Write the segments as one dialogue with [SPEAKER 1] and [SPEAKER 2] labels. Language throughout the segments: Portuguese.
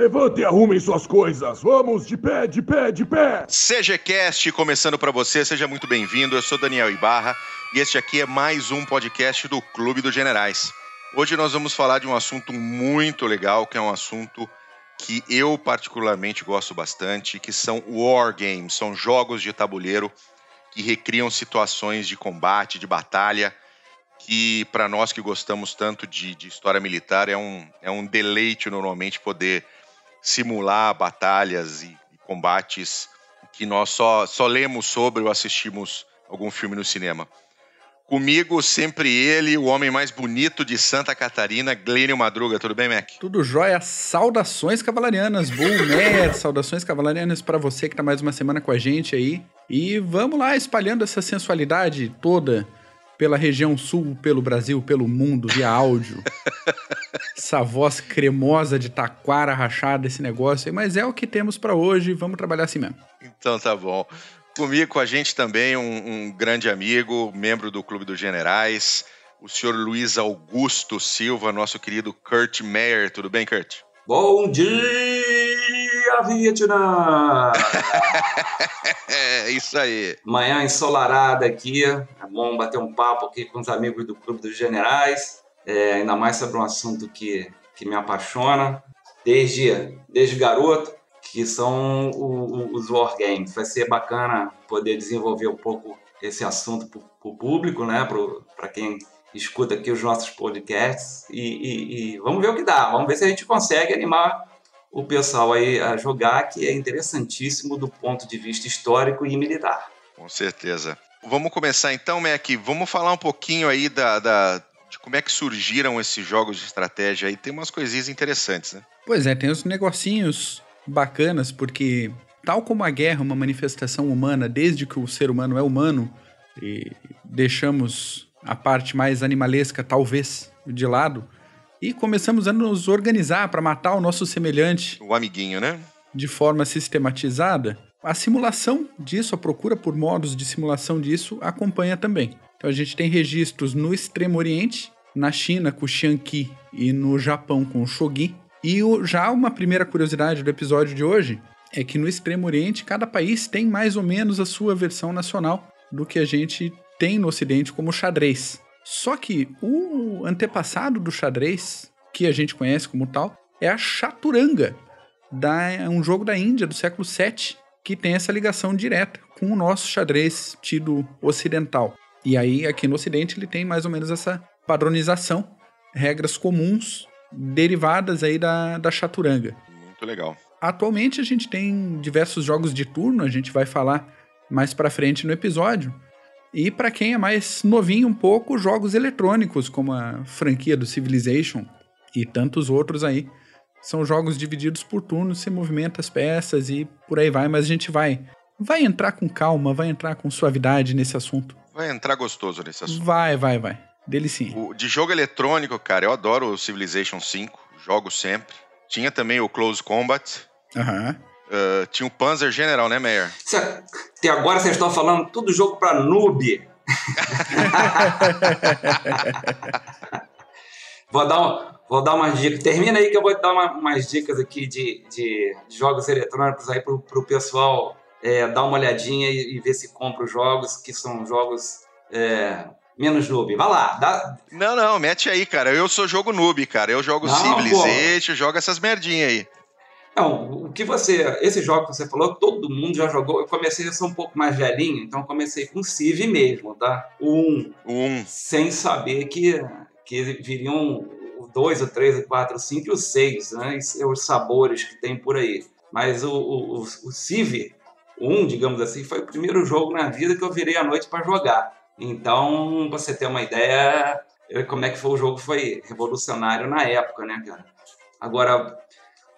[SPEAKER 1] Levante e arrumem suas coisas. Vamos de pé, de pé, de pé.
[SPEAKER 2] CGCast começando para você, seja muito bem-vindo. Eu sou Daniel Ibarra e este aqui é mais um podcast do Clube dos Generais. Hoje nós vamos falar de um assunto muito legal, que é um assunto que eu particularmente gosto bastante, que são war games, são jogos de tabuleiro que recriam situações de combate, de batalha, que para nós que gostamos tanto de, de, história militar é um, é um deleite normalmente poder simular batalhas e, e combates que nós só, só lemos sobre ou assistimos algum filme no cinema. Comigo, sempre ele, o homem mais bonito de Santa Catarina, Glênio Madruga. Tudo bem, Mac?
[SPEAKER 3] Tudo jóia. Saudações cavalarianas. Bullmer, saudações cavalarianas para você que está mais uma semana com a gente aí. E vamos lá, espalhando essa sensualidade toda pela região sul, pelo Brasil, pelo mundo, via áudio. Essa voz cremosa de taquara rachada, esse negócio aí. Mas é o que temos para hoje. Vamos trabalhar assim mesmo.
[SPEAKER 2] Então tá bom. Comigo, com a gente também, um, um, grande amigo, membro do Clube dos Generais, o senhor Luiz Augusto Silva, nosso querido Kurt Meyer. Tudo bem, Kurt?
[SPEAKER 4] Bom dia, Vietnã!
[SPEAKER 2] é isso aí.
[SPEAKER 4] Manhã ensolarada aqui, é bom bater um papo aqui com os amigos do Clube dos Generais, é, ainda mais sobre um assunto que, que me apaixona desde, desde garoto que são o, o, os wargames. Vai ser bacana poder desenvolver um pouco esse assunto para o público, né? para quem escuta aqui os nossos podcasts e, e, e, vamos ver o que dá. Vamos ver se a gente consegue animar o pessoal aí a jogar, que é interessantíssimo do ponto de vista histórico e militar.
[SPEAKER 2] Com certeza. Vamos começar então, Mac. Vamos falar um pouquinho aí da, da, de como é que surgiram esses jogos de estratégia aí. Tem umas coisinhas interessantes, né?
[SPEAKER 3] Pois é, tem os negocinhos bacanas, porque tal como a guerra é uma manifestação humana desde que o ser humano é humano, e deixamos a parte mais animalesca, talvez, de lado, e começamos a nos organizar para matar o nosso semelhante.
[SPEAKER 2] O amiguinho, né?
[SPEAKER 3] De forma sistematizada. A simulação disso, a procura por modos de simulação disso, acompanha também. Então a gente tem registros no Extremo Oriente, na China com o Xianqi e no Japão com o Shogi, e o, já uma primeira curiosidade do episódio de hoje é que no Extremo Oriente cada país tem mais ou menos a sua versão nacional do que a gente tem no Ocidente como xadrez. Só que o antepassado do xadrez, que a gente conhece como tal, é a chaturanga, da, um jogo da Índia do século VII que tem essa ligação direta com o nosso xadrez tido ocidental. E aí, aqui no Ocidente, ele tem mais ou menos essa padronização, regras comuns derivadas aí da, da chaturanga.
[SPEAKER 2] Muito legal.
[SPEAKER 3] Atualmente a gente tem diversos jogos de turno, a gente vai falar mais para frente no episódio. E para quem é mais novinho um pouco, jogos eletrônicos, como a franquia do Civilization e tantos outros aí. São jogos divididos por turnos, você movimenta as peças e por aí vai, mas a gente vai vai entrar com calma, vai entrar com suavidade nesse assunto.
[SPEAKER 2] Vai entrar gostoso nesse assunto.
[SPEAKER 3] Vai, vai, vai. Dele sim.
[SPEAKER 2] O, de jogo eletrônico, cara, eu adoro o Civilization 5, jogo sempre. Tinha também o Close Combat.
[SPEAKER 3] Aham. Uhum.
[SPEAKER 2] Uh, tinha o Panzer General, né, Meyer?
[SPEAKER 4] Até agora vocês estão falando tudo jogo para noob. vou, dar um, vou dar umas dicas. Termina aí que eu vou dar uma, umas dicas aqui de, de, de, jogos eletrônicos aí pro, pro pessoal é, dar uma olhadinha e, e, ver se compra os jogos, que são jogos é, menos noob. Vai lá. Dá...
[SPEAKER 2] Não, não, mete aí, cara. Eu sou jogo noob, cara. Eu jogo não, Civilization, jogo essas merdinhas aí.
[SPEAKER 4] Não, o que você. Esse jogo que você falou, todo mundo já jogou. Eu comecei, eu sou um pouco mais velhinho, então comecei com Civ mesmo, tá? O 1.
[SPEAKER 2] Um.
[SPEAKER 4] Sem saber que, que viriam o 2, o 3, o 4, o 5 e o 6, né? E os sabores que tem por aí. Mas o, o, o, o Civ 1, digamos assim, foi o primeiro jogo na vida que eu virei à noite para jogar. Então, você ter uma ideia como é que foi o jogo, foi revolucionário na época, né, cara? Agora,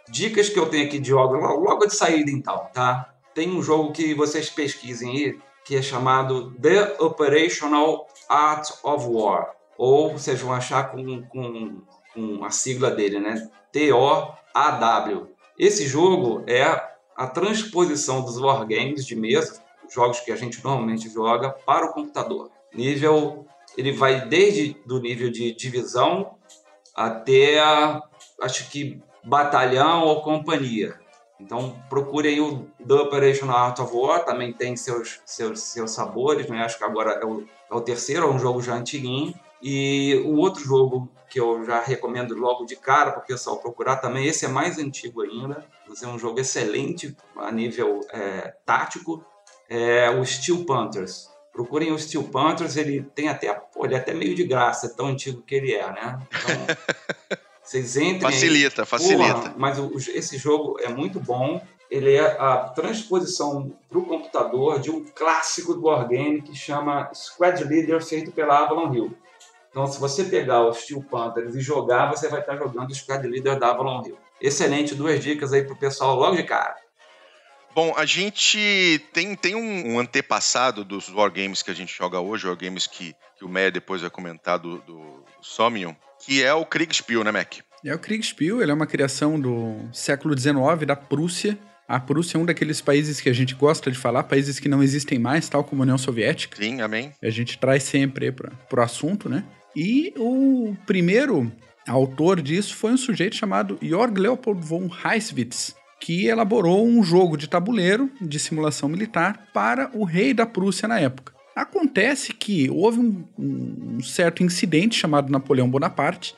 [SPEAKER 4] dicas que eu tenho aqui de jogos, logo de saída então, tá? Tem um jogo que vocês pesquisem aí, que é chamado The Operational Art of War. Ou vocês vão achar com, com, com a sigla dele, né? T-O-A-W. Esse jogo é a transposição dos wargames de mesa jogos que a gente normalmente joga para o computador. Nível, ele vai desde do nível de divisão até a, acho que batalhão ou companhia. Então procure aí o The Operational Art of War, também tem seus, seus, seus sabores, né? acho que agora é o, é o terceiro, é um jogo já antiguinho. E o outro jogo que eu já recomendo logo de cara para o pessoal procurar também, esse é mais antigo ainda, mas é um jogo excelente a nível é, tático, é o Steel Panthers. Procurem o Steel Panthers, ele tem até, pô, ele é até meio de graça, é tão antigo que ele é, né? Então, vocês entrem.
[SPEAKER 2] Facilita, aí. facilita.
[SPEAKER 4] Porra, mas o, esse jogo é muito bom. Ele é a transposição para o computador de um clássico do Wargame que chama Squad Leader, feito pela Avalon Hill. Então, se você pegar o Steel Panthers e jogar, você vai estar jogando o Squad Leader da Avalon Hill. Excelente, duas dicas aí para o pessoal logo de cara.
[SPEAKER 2] Bom, a gente tem, tem um, um, antepassado dos wargames que a gente joga hoje, wargames que, que o Meyer depois vai comentar do, do, do Somnium, que é o Kriegspiel, né, Mac?
[SPEAKER 3] É o Kriegspiel, ele é uma criação do século XIX, da Prússia. A Prússia é um daqueles países que a gente gosta de falar, países que não existem mais, tal como a União Soviética.
[SPEAKER 2] Sim, amém.
[SPEAKER 3] A gente traz sempre para o assunto, né? E o primeiro autor disso foi um sujeito chamado Jörg Leopold von Heiswitz, que elaborou um jogo de tabuleiro de simulação militar para o rei da Prússia na época. Acontece que houve um, um certo incidente chamado Napoleão Bonaparte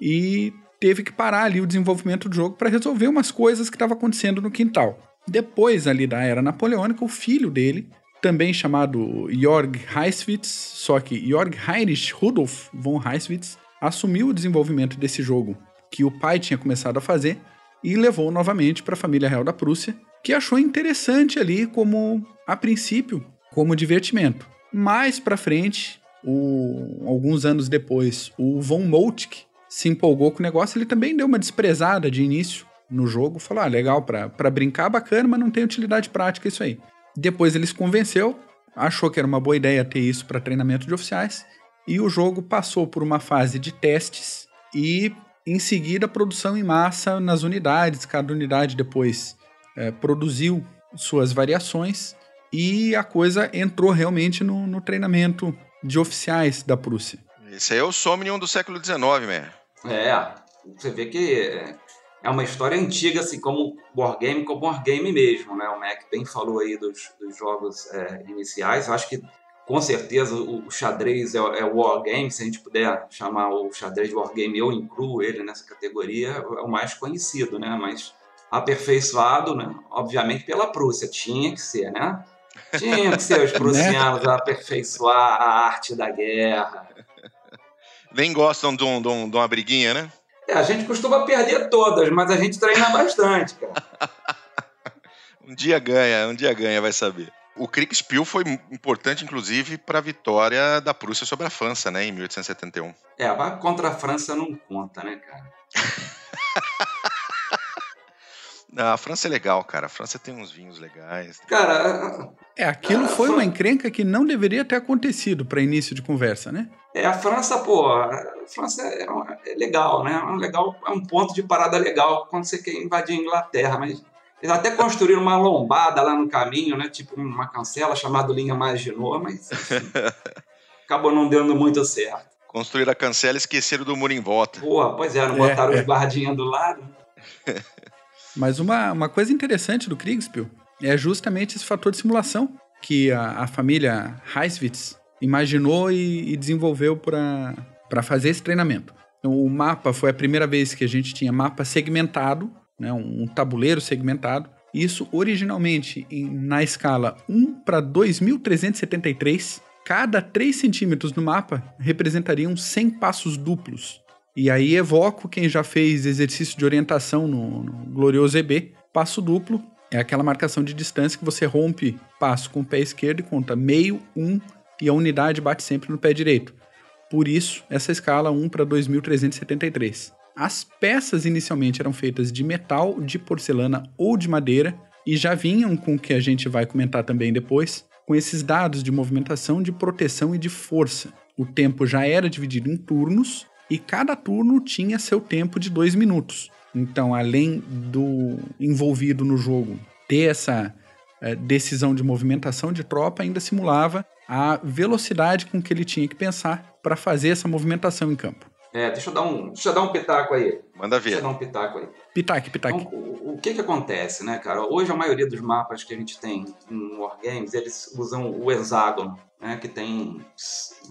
[SPEAKER 3] e teve que parar ali o desenvolvimento do jogo para resolver umas coisas que estavam acontecendo no quintal. Depois ali da era napoleônica, o filho dele, também chamado Jörg Heiswitz, só que Jörg Heinrich Rudolf von Heiswitz, assumiu o desenvolvimento desse jogo que o pai tinha começado a fazer e levou novamente para a família real da Prússia, que achou interessante ali como, a princípio, como divertimento. Mais para frente, o, alguns anos depois, o Von Moltke se empolgou com o negócio, ele também deu uma desprezada de início no jogo, falou: ah, legal, para brincar, bacana, mas não tem utilidade prática isso aí. Depois ele se convenceu, achou que era uma boa ideia ter isso para treinamento de oficiais, e o jogo passou por uma fase de testes e em seguida, produção em massa nas unidades. Cada unidade depois é, produziu suas variações e a coisa entrou realmente no, no, treinamento de oficiais da Prússia.
[SPEAKER 2] Esse aí é o Somnium do século XIX, né?
[SPEAKER 4] É, você vê que é uma história antiga, assim como Wargame, como Wargame mesmo, né? O Mac bem falou aí dos, dos jogos é, iniciais. Eu acho que com certeza o xadrez é, é o wargame, se a gente puder chamar o xadrez de wargame, eu incluo ele nessa categoria, é o mais conhecido, né? Mas aperfeiçoado, né? Obviamente pela Prússia, tinha que ser, né? Tinha que ser os né? prussianos a aperfeiçoar a arte da guerra.
[SPEAKER 2] Nem gostam de, um, de, um, de uma briguinha, né?
[SPEAKER 4] É, a gente costuma perder todas, mas a gente treina bastante, cara.
[SPEAKER 2] um dia ganha, um dia ganha, vai saber. O Kriegspiel foi importante, inclusive, para a vitória da Prússia sobre a França, né, em 1871.
[SPEAKER 4] É, mas contra a França não conta, né, cara?
[SPEAKER 2] não, a França é legal, cara. A França tem uns vinhos legais.
[SPEAKER 4] Cara.
[SPEAKER 3] É, aquilo foi uma encrenca que não deveria ter acontecido para início de conversa, né?
[SPEAKER 4] É, a França, pô, a França é, é legal, né? É um, legal, é um ponto de parada legal quando você quer invadir a Inglaterra, mas eles até construíram uma lombada lá no caminho, né? Tipo uma cancela chamada Linha Maginot, mas enfim, acabou não dando muito certo.
[SPEAKER 2] Construíram a cancela e esqueceram do muro em volta.
[SPEAKER 4] Porra, pois é, não botaram é, os guardinhas do lado.
[SPEAKER 3] Mas uma, uma coisa interessante do Kriegspiel é justamente esse fator de simulação que a, a família Heiswitz imaginou e, e desenvolveu para fazer esse treinamento. Então, o mapa foi a primeira vez que a gente tinha mapa segmentado né, um tabuleiro segmentado. Isso originalmente em, na escala 1 para 2373. Cada 3 centímetros no mapa representariam 100 passos duplos. E aí evoco quem já fez exercício de orientação no, no glorioso EB. Passo duplo é aquela marcação de distância que você rompe passo com o pé esquerdo e conta meio, um, e a unidade bate sempre no pé direito. Por isso, essa escala 1 para 2373. As peças inicialmente eram feitas de metal, de porcelana ou de madeira e já vinham com o que a gente vai comentar também depois, com esses dados de movimentação, de proteção e de força. O tempo já era dividido em turnos e cada turno tinha seu tempo de dois minutos. Então, além do envolvido no jogo ter essa é, decisão de movimentação de tropa, ainda simulava a velocidade com que ele tinha que pensar para fazer essa movimentação em campo.
[SPEAKER 4] É, deixa eu dar um, deixa eu dar um pitaco aí.
[SPEAKER 2] Manda
[SPEAKER 4] Deixa eu
[SPEAKER 2] ver.
[SPEAKER 4] dar um pitaco aí.
[SPEAKER 3] Pitaque, pitaque.
[SPEAKER 4] Então, o, o que que acontece, né, cara? Hoje a maioria dos mapas que a gente tem em Wargames, eles usam o hexágono, né, que tem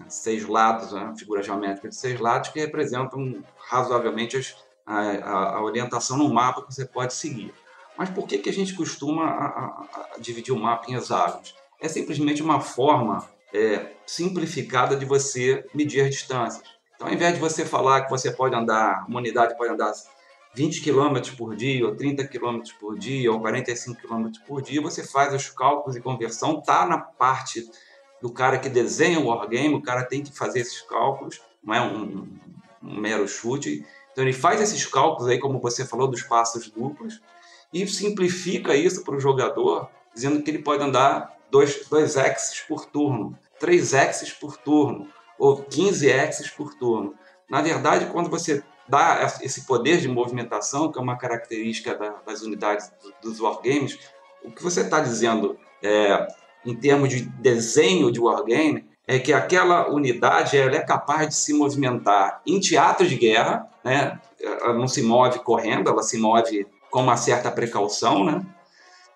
[SPEAKER 4] seis lados, né, uma figura geométrica de seis lados que representam razoavelmente as- a, a- a orientação no mapa que você pode seguir. Mas por que, que a gente costuma a- a- a dividir o mapa em hexágonos? É simplesmente uma forma é, simplificada de você medir as distâncias. Então, ao invés de você falar que você pode andar, uma unidade pode andar 20 km por dia, ou 30 km por dia, ou 45 km por dia, você faz os cálculos e conversão, tá na parte do cara que desenha o wargame, o cara tem que fazer esses cálculos, não é um, um mero chute. Então ele faz esses cálculos aí, como você falou, dos passos duplos, e simplifica isso para o jogador, dizendo que ele pode andar 2 dois axes por turno, 3 axes por turno, ou 15 axes por turno. Na verdade, quando você dá esse poder de movimentação, que é uma característica da- das unidades do- dos wargames, o que você está dizendo é, em termos de desenho de wargame é que aquela unidade ela é capaz de se movimentar em teatro de guerra, né? ela não se move correndo, ela se move com uma certa precaução, né?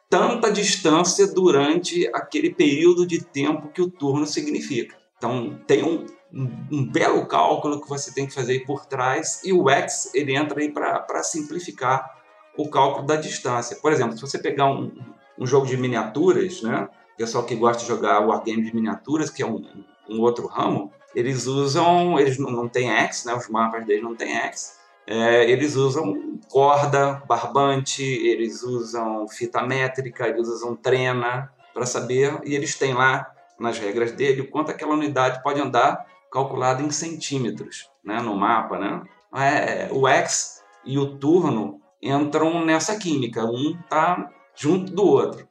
[SPEAKER 4] tanta distância durante aquele período de tempo que o turno significa. Então, tem um, um, um belo cálculo que você tem que fazer aí por trás e o X ele entra aí para simplificar o cálculo da distância. Por exemplo, se você pegar um, um jogo de miniaturas, né? pessoal que gosta de jogar wargame de miniaturas, que é um, um outro ramo, eles usam, eles não, não têm X, né? os mapas deles não têm X, é, eles usam corda, barbante, eles usam fita métrica, eles usam trena para saber, e eles têm lá nas regras dele o quanto aquela unidade pode andar calculado em centímetros né, no mapa. Né? É, o X e o turno entram nessa química, um está junto do outro.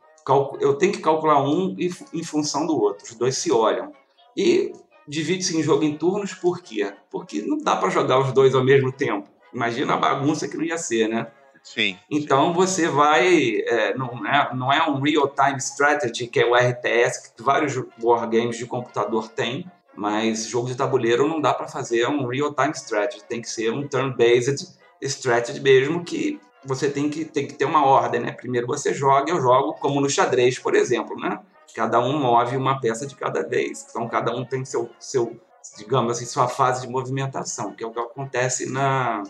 [SPEAKER 4] Eu tenho que calcular um em fu- em função do outro, os dois se olham. E divide-se em jogo em turnos, por quê? Porque não dá para jogar os dois ao mesmo tempo. Imagina a bagunça que não ia ser, né?
[SPEAKER 2] Sim.
[SPEAKER 4] Então você vai. é, não, é, não é um real-time strategy, que é o RTS, que vários wargames de computador têm, mas jogo de tabuleiro não dá para fazer um real-time strategy, tem que ser um turn-based strategy mesmo, que você tem que, tem que ter uma ordem, né? Primeiro você joga, eu jogo, como no xadrez, por exemplo, né? Cada um move uma peça de cada vez, então cada um tem seu, seu digamos assim, sua fase de movimentação, que é o que acontece na,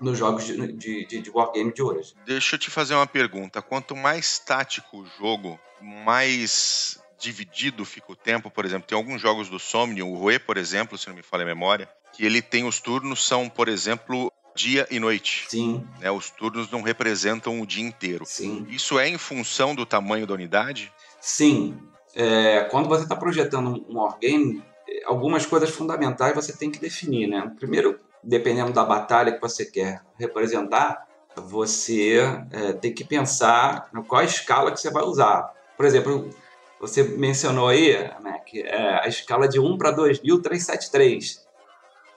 [SPEAKER 4] nos jogos de, de, de, wargame de hoje.
[SPEAKER 2] Deixa eu te fazer uma pergunta. Quanto mais tático o jogo, mais dividido fica o tempo. Por exemplo, tem alguns jogos do Somnium, o Rue, por exemplo, se não me falha a memória, que ele tem os turnos são, por exemplo, dia e noite.
[SPEAKER 4] Sim,
[SPEAKER 2] Né? Os turnos não representam o dia inteiro.
[SPEAKER 4] sim.
[SPEAKER 2] Isso é em função do tamanho da unidade?
[SPEAKER 4] Sim. É, quando você está projetando um wargame, eh, algumas coisas fundamentais você tem que definir, né? Primeiro, dependendo da batalha que você quer representar, você é, tem que pensar no qual a escala que você vai usar. Por exemplo, você mencionou aí né, que é a escala de 1 para 2373,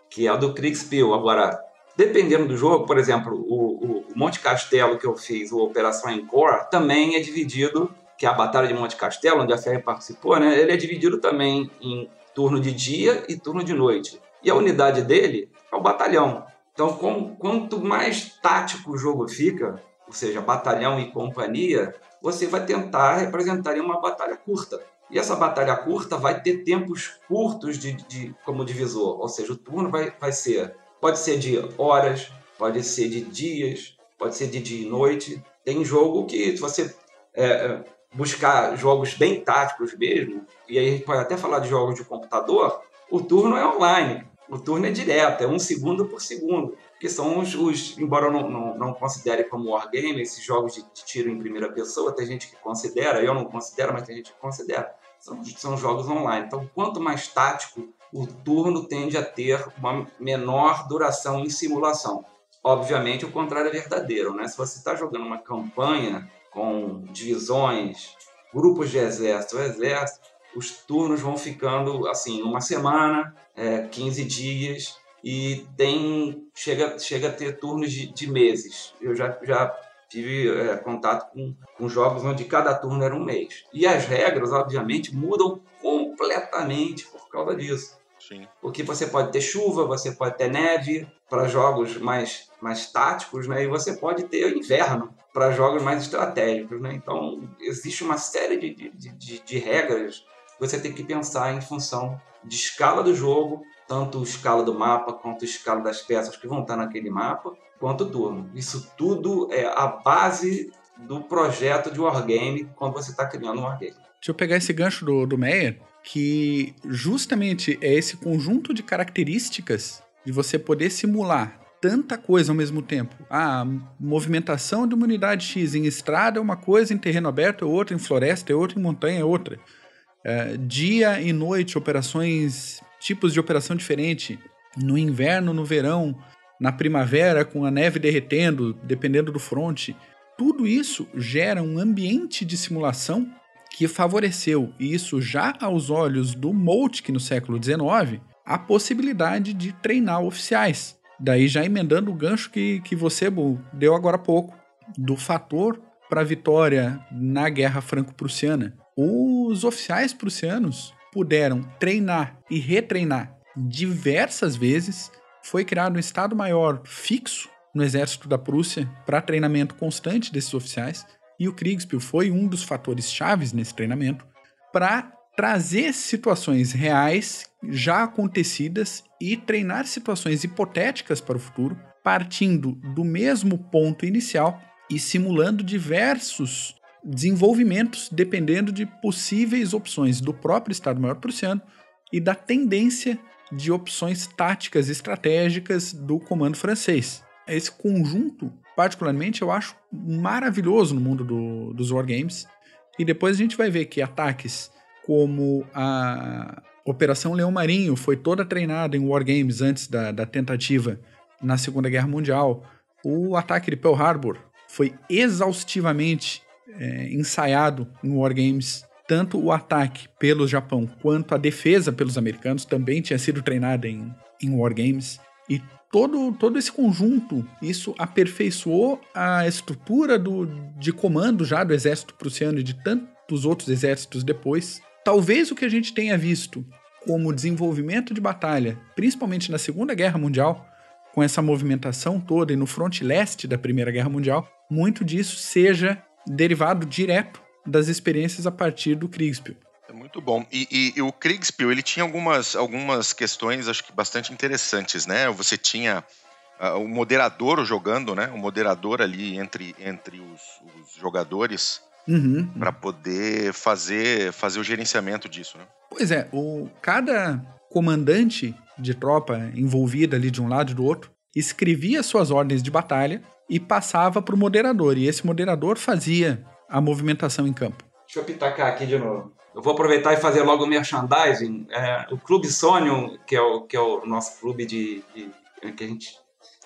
[SPEAKER 4] que é a do Kriegspiel. Agora, dependendo do jogo, por exemplo, o, o Monte Castelo que eu fiz, o Operação Encore, também é dividido, que é a Batalha de Monte Castelo, onde a Ferry participou, né? Ele é dividido também em turno de dia e turno de noite. E a unidade dele é o batalhão. Então, com, quanto mais tático o jogo fica, ou seja, batalhão e companhia, você vai tentar representar em uma batalha curta. E essa batalha curta vai ter tempos curtos de, de- como divisor, ou seja, o turno vai, vai ser, pode ser de horas, pode ser de dias, pode ser de dia e noite. Tem jogo que se você é, é, buscar jogos bem táticos mesmo, e aí a gente pode até falar de jogos de computador, o turno é online. O turno é direto, é um segundo por segundo. Que são os, os- embora eu não, não, não considere como wargame, esses jogos de, de tiro em primeira pessoa, tem gente que considera, eu não considero, mas tem gente que considera. São, são jogos online. Então, quanto mais tático, o turno tende a ter uma menor duração em simulação. Obviamente, o contrário é verdadeiro, né? Se você está jogando uma campanha com divisões, grupos de exército, exército, os turnos vão ficando assim, uma semana, é, 15 dias, e tem chega, chega a ter turnos de, de meses. Eu já, já tive é, contato com, com jogos onde cada turno era um mês. E as regras, obviamente, mudam completamente por causa disso.
[SPEAKER 2] Sim.
[SPEAKER 4] Porque você pode ter chuva, você pode ter neve para jogos mais, mais táticos, né? E você pode ter inverno para jogos mais estratégicos, né? Então, existe uma série de, de, de, de regras que você tem que pensar em função de escala do jogo, tanto escala do mapa, quanto escala das peças que vão estar naquele mapa, quanto turno. Isso tudo é a base do projeto de Wargame quando você está criando um Wargame.
[SPEAKER 3] Deixa eu pegar esse gancho do, do Meyer, que justamente é esse conjunto de características de você poder simular tanta coisa ao mesmo tempo. A movimentação de uma unidade X em estrada é uma coisa, em terreno aberto é outra, em floresta é outra, em montanha é outra. É, dia e noite, operações, tipos de operação diferente. No inverno, no verão, na primavera, com a neve derretendo, dependendo do fronte. Tudo isso gera um ambiente de simulação que favoreceu, isso já aos olhos do Moltke no século XIX, a possibilidade de treinar oficiais. Daí já emendando o gancho que, que você deu agora há pouco, do fator para a vitória na Guerra Franco-Prussiana. Os oficiais prussianos puderam treinar e retreinar diversas vezes. Foi criado um Estado-Maior fixo no exército da Prússia para treinamento constante desses oficiais. E o Kriegspiel foi um dos fatores chaves nesse treinamento para trazer situações reais já acontecidas e treinar situações hipotéticas para o futuro, partindo do mesmo ponto inicial e simulando diversos desenvolvimentos dependendo de possíveis opções do próprio Estado-Maior Prussiano e da tendência de opções táticas estratégicas do comando francês. Esse conjunto particularmente, eu acho maravilhoso no mundo do, dos wargames. E depois a gente vai ver que ataques como a Operação Leão Marinho foi toda treinada em wargames antes da, da tentativa na Segunda Guerra Mundial. O ataque de Pearl Harbor foi exaustivamente é, ensaiado em wargames. Tanto o ataque pelo Japão quanto a defesa pelos americanos também tinha sido treinada em, em wargames. E todo, todo esse conjunto, isso aperfeiçoou a estrutura do, de comando já do exército prussiano e de tantos outros exércitos depois. Talvez o que a gente tenha visto como desenvolvimento de batalha, principalmente na Segunda Guerra Mundial, com essa movimentação toda e no fronte leste da Primeira Guerra Mundial, muito disso seja derivado direto das experiências a partir do Kriegspiel.
[SPEAKER 2] É muito bom. E, e, e, o Kriegspiel, ele tinha algumas, algumas questões, acho que bastante interessantes, né? Você tinha uh, o moderador jogando, né? O moderador ali entre, entre os, os jogadores
[SPEAKER 3] uhum.
[SPEAKER 2] para poder fazer, fazer o gerenciamento disso, né?
[SPEAKER 3] Pois é, o, cada comandante de tropa envolvida ali de um lado e do outro escrevia suas ordens de batalha e passava para o moderador. E esse moderador fazia a movimentação em campo.
[SPEAKER 4] Deixa eu pitacar aqui de novo. Eu vou aproveitar e fazer logo o merchandising. É, o Clube Sonium, que é o, que é o nosso clube de, de, que a gente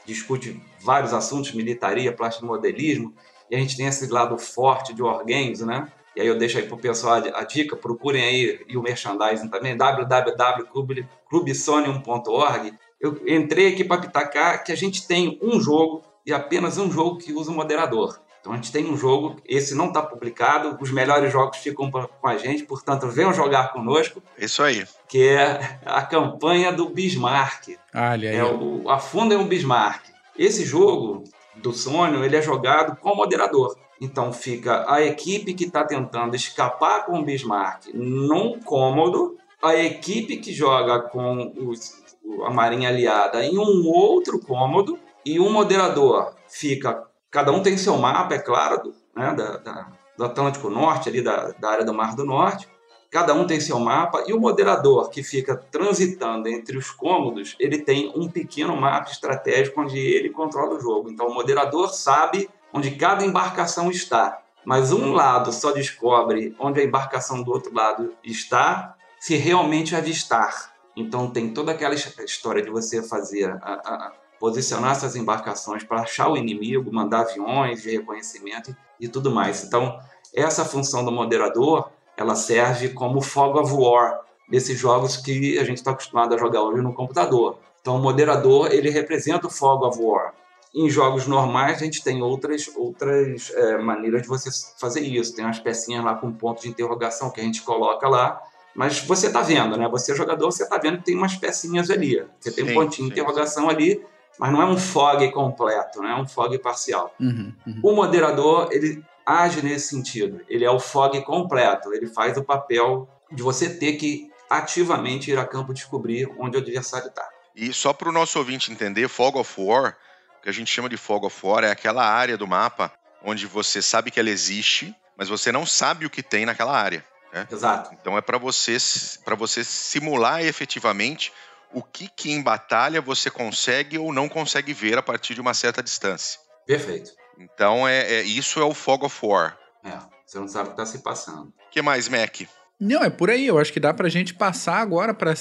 [SPEAKER 4] discute vários assuntos, militaria, plástico modelismo, e a gente tem esse lado forte de Wargames, né? E aí eu deixo aí pro pessoal a, a dica, procurem aí e o merchandising também, www.clubesonium.org. Eu entrei aqui para pitacar que a gente tem um jogo e apenas um jogo que usa o moderador. Então a gente tem um jogo, esse não está publicado, os melhores jogos ficam com a gente, portanto venham jogar conosco.
[SPEAKER 2] Isso aí.
[SPEAKER 4] Que é a campanha do Bismarck.
[SPEAKER 3] Olha aí.
[SPEAKER 4] É o Afunda um Bismarck. Esse jogo do Sônia, ele é jogado com moderador. Então fica a equipe que está tentando escapar com o Bismarck num cômodo, a equipe que joga com os, a Marinha Aliada em um outro cômodo, e um moderador fica Cada um tem seu mapa, é claro, né, da, da, do Atlântico Norte, ali da, da área do Mar do Norte. Cada um tem seu mapa e o moderador que fica transitando entre os cômodos, ele tem um pequeno mapa estratégico onde ele controla o jogo. Então o moderador sabe onde cada embarcação está, mas um lado só descobre onde a embarcação do outro lado está se realmente avistar. Então tem toda aquela história de você fazer a, a, posicionar essas embarcações para achar o inimigo, mandar aviões de reconhecimento e tudo mais. Então, essa função do moderador, ela serve como fog of war desses jogos que a gente está acostumado a jogar hoje no computador. Então, o moderador, ele representa o fog of war. Em jogos normais, a gente tem outras, outras é, maneiras de você fazer isso. Tem umas pecinhas lá com ponto de interrogação que a gente coloca lá Mas você está vendo, né? Você é jogador, você está vendo que tem umas pecinhas ali. Você tem
[SPEAKER 2] Sim,
[SPEAKER 4] um pontinho de
[SPEAKER 2] sim,
[SPEAKER 4] interrogação ali, mas não é um fog completo, não é um fog parcial.
[SPEAKER 3] Uhum, uhum.
[SPEAKER 4] O moderador, ele age nesse sentido. Ele é o fog completo. Ele faz o papel de você ter que ativamente ir a campo descobrir onde o adversário está.
[SPEAKER 2] E só para o nosso ouvinte entender, Fog of War, o que a gente chama de Fog of War é aquela área do mapa onde você sabe que ela existe, mas você não sabe o que tem naquela área.
[SPEAKER 4] Exato.
[SPEAKER 2] Então é para você para você simular efetivamente o que, que em batalha você consegue ou não consegue ver a partir de uma certa distância.
[SPEAKER 4] Perfeito.
[SPEAKER 2] Então é, é- isso é o Fog of War.
[SPEAKER 4] É, você não sabe o que está se passando.
[SPEAKER 2] O que mais, Mac?
[SPEAKER 3] Não, é por aí. Eu acho que dá pra gente passar agora para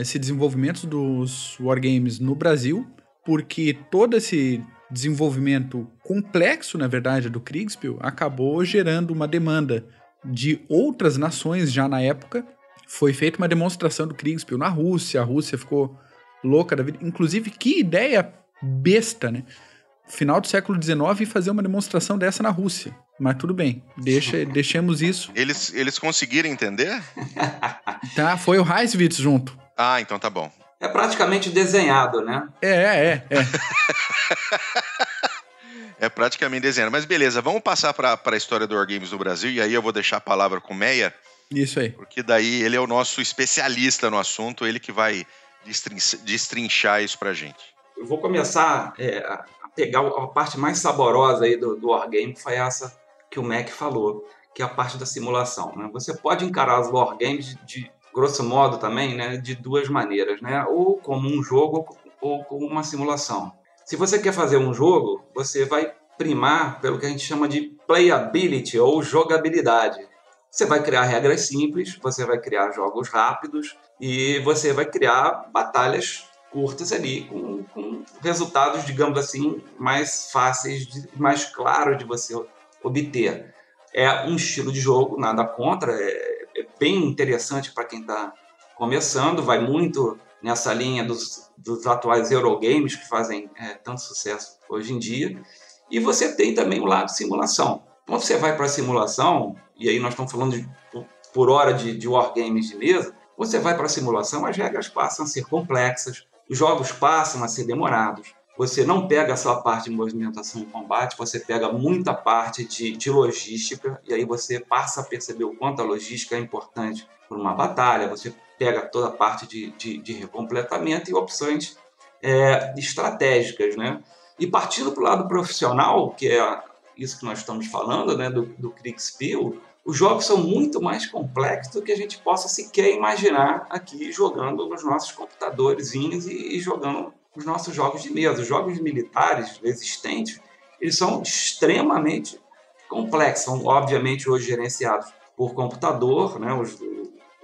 [SPEAKER 3] esse desenvolvimento dos wargames no Brasil, porque todo esse desenvolvimento complexo, na verdade, do Kriegspiel acabou gerando uma demanda de outras nações já na época. Foi feita uma demonstração do Kriegspiel na Rússia, a Rússia ficou louca da vida. Inclusive, que ideia besta, né? Final do século XIX fazer uma demonstração dessa na Rússia. Mas tudo bem, deixa, deixemos isso.
[SPEAKER 2] Eles, eles conseguiram entender?
[SPEAKER 3] Tá, foi o Heiswitz junto.
[SPEAKER 2] Ah, então tá bom.
[SPEAKER 4] É praticamente desenhado, né?
[SPEAKER 3] É, é, é.
[SPEAKER 2] É praticamente desenho. Mas beleza, vamos passar para a história do Wargames no Brasil e aí eu vou deixar a palavra com o Meia,
[SPEAKER 3] Isso aí.
[SPEAKER 2] porque daí ele é o nosso especialista no assunto, ele que vai destrin- destrinchar isso pra gente.
[SPEAKER 4] Eu vou começar é, a pegar a parte mais saborosa aí do, do Wargame, que foi essa que o Mac falou, que é a parte da simulação. né? Você pode encarar os Wargames de, de grosso modo também, né, de duas maneiras, né? Ou como um jogo ou como uma simulação. Se você quer fazer um jogo, você vai primar pelo que a gente chama de playability ou jogabilidade. Você vai criar regras simples, você vai criar jogos rápidos e você vai criar batalhas curtas ali, com, com resultados, digamos assim, mais fáceis, de, mais claros de você obter. É um estilo de jogo, nada contra, é, é bem interessante para quem está começando, vai muito nessa linha dos, dos atuais Eurogames que fazem é, tanto sucesso hoje em dia. E você tem também o lado simulação. Quando você vai para a simulação, e aí nós estamos falando de, por, hora de, de wargames de mesa, você vai para a simulação, as regras passam a ser complexas, os jogos passam a ser demorados. Você não pega só a parte de movimentação e combate, você pega muita parte de, de logística, e aí você passa a perceber o quanto a logística é importante para uma batalha. Você pega toda a parte de, de, de recompletamento e opções é, estratégicas. Né? E partindo para o lado profissional, que é isso que nós estamos falando, né, do, do os jogos são muito mais complexos do que a gente possa sequer imaginar aqui jogando nos nossos computadorzinhos e, e jogando os nossos jogos de mesa. Os jogos militares existentes, eles são extremamente complexos, são obviamente hoje gerenciados por computador, né, os,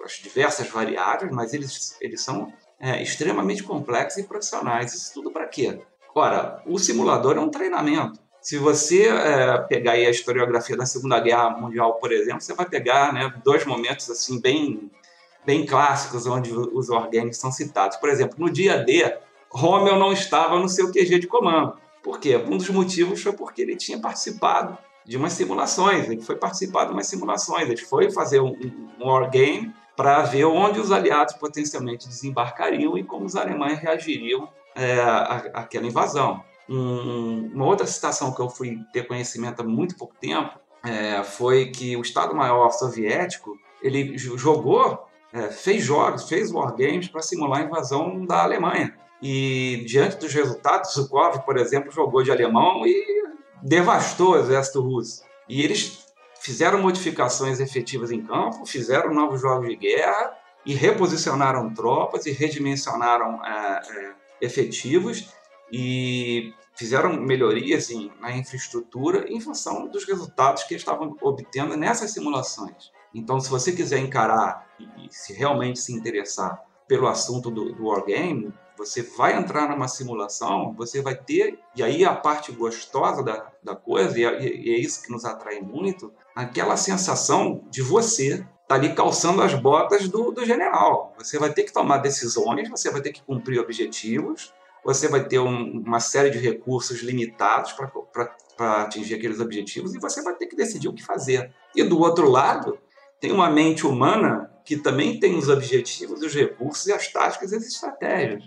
[SPEAKER 4] as diversas variáveis, mas eles, eles são é, extremamente complexos e profissionais. Isso tudo para quê? Ora, o simulador é um treinamento. Se você é, pegar a historiografia da Segunda Guerra Mundial, por exemplo, você vai pegar né, dois momentos assim bem, bem clássicos onde os wargames são citados. Por exemplo, no dia D, Rommel não estava no seu QG de comando. Por quê? Um dos motivos foi porque ele tinha participado de umas simulações. Ele foi participar de umas simulações. Ele foi fazer um, um wargame para ver onde os aliados potencialmente desembarcariam e como os alemães reagiriam é, àquela invasão. Um, uma outra citação que eu fui ter conhecimento há muito pouco tempo é, foi que o Estado-Maior soviético ele jogou, é, fez jogos, fez wargames para simular a invasão da Alemanha. E diante dos resultados, Zukov, por exemplo, jogou de alemão e devastou o exército russo. E eles fizeram modificações efetivas em campo, fizeram novos jogos de guerra e reposicionaram tropas e redimensionaram é, é, efetivos e fizeram melhorias em, na infraestrutura em função dos resultados que eles estavam obtendo nessas simulações. Então, se você quiser encarar e, se realmente se interessar pelo assunto do, do wargame, você vai entrar numa simulação, você vai ter, e aí a parte gostosa da, da coisa, e é, e é isso que nos atrai muito, aquela sensação de você estar tá ali calçando as botas do, do general. Você vai ter que tomar decisões, você vai ter que cumprir objetivos, você vai ter um, uma série de recursos limitados para atingir aqueles objetivos e você vai ter que decidir o que fazer. E do outro lado, tem uma mente humana que também tem os objetivos, os recursos e as táticas e as estratégias.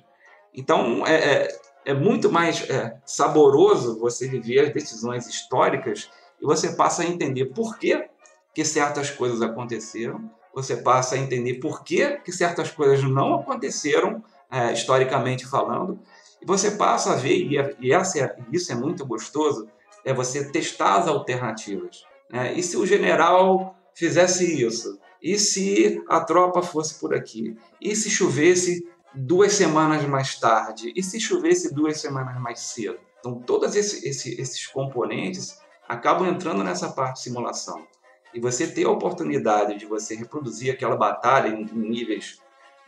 [SPEAKER 4] Então, é, é, é muito mais é, saboroso você viver as decisões históricas e você passa a entender por que, que certas coisas aconteceram, você passa a entender por que, que certas coisas não aconteceram, é, historicamente falando, você passa a ver, e, é, e essa é, isso é muito gostoso, é você testar as alternativas. Né? E se o general fizesse isso? E se a tropa fosse por aqui? E se chovesse duas semanas mais tarde? E se chovesse duas semanas mais cedo? Então, todos esse, esse, esses componentes acabam entrando nessa parte de simulação. E você ter a oportunidade de você reproduzir aquela batalha em níveis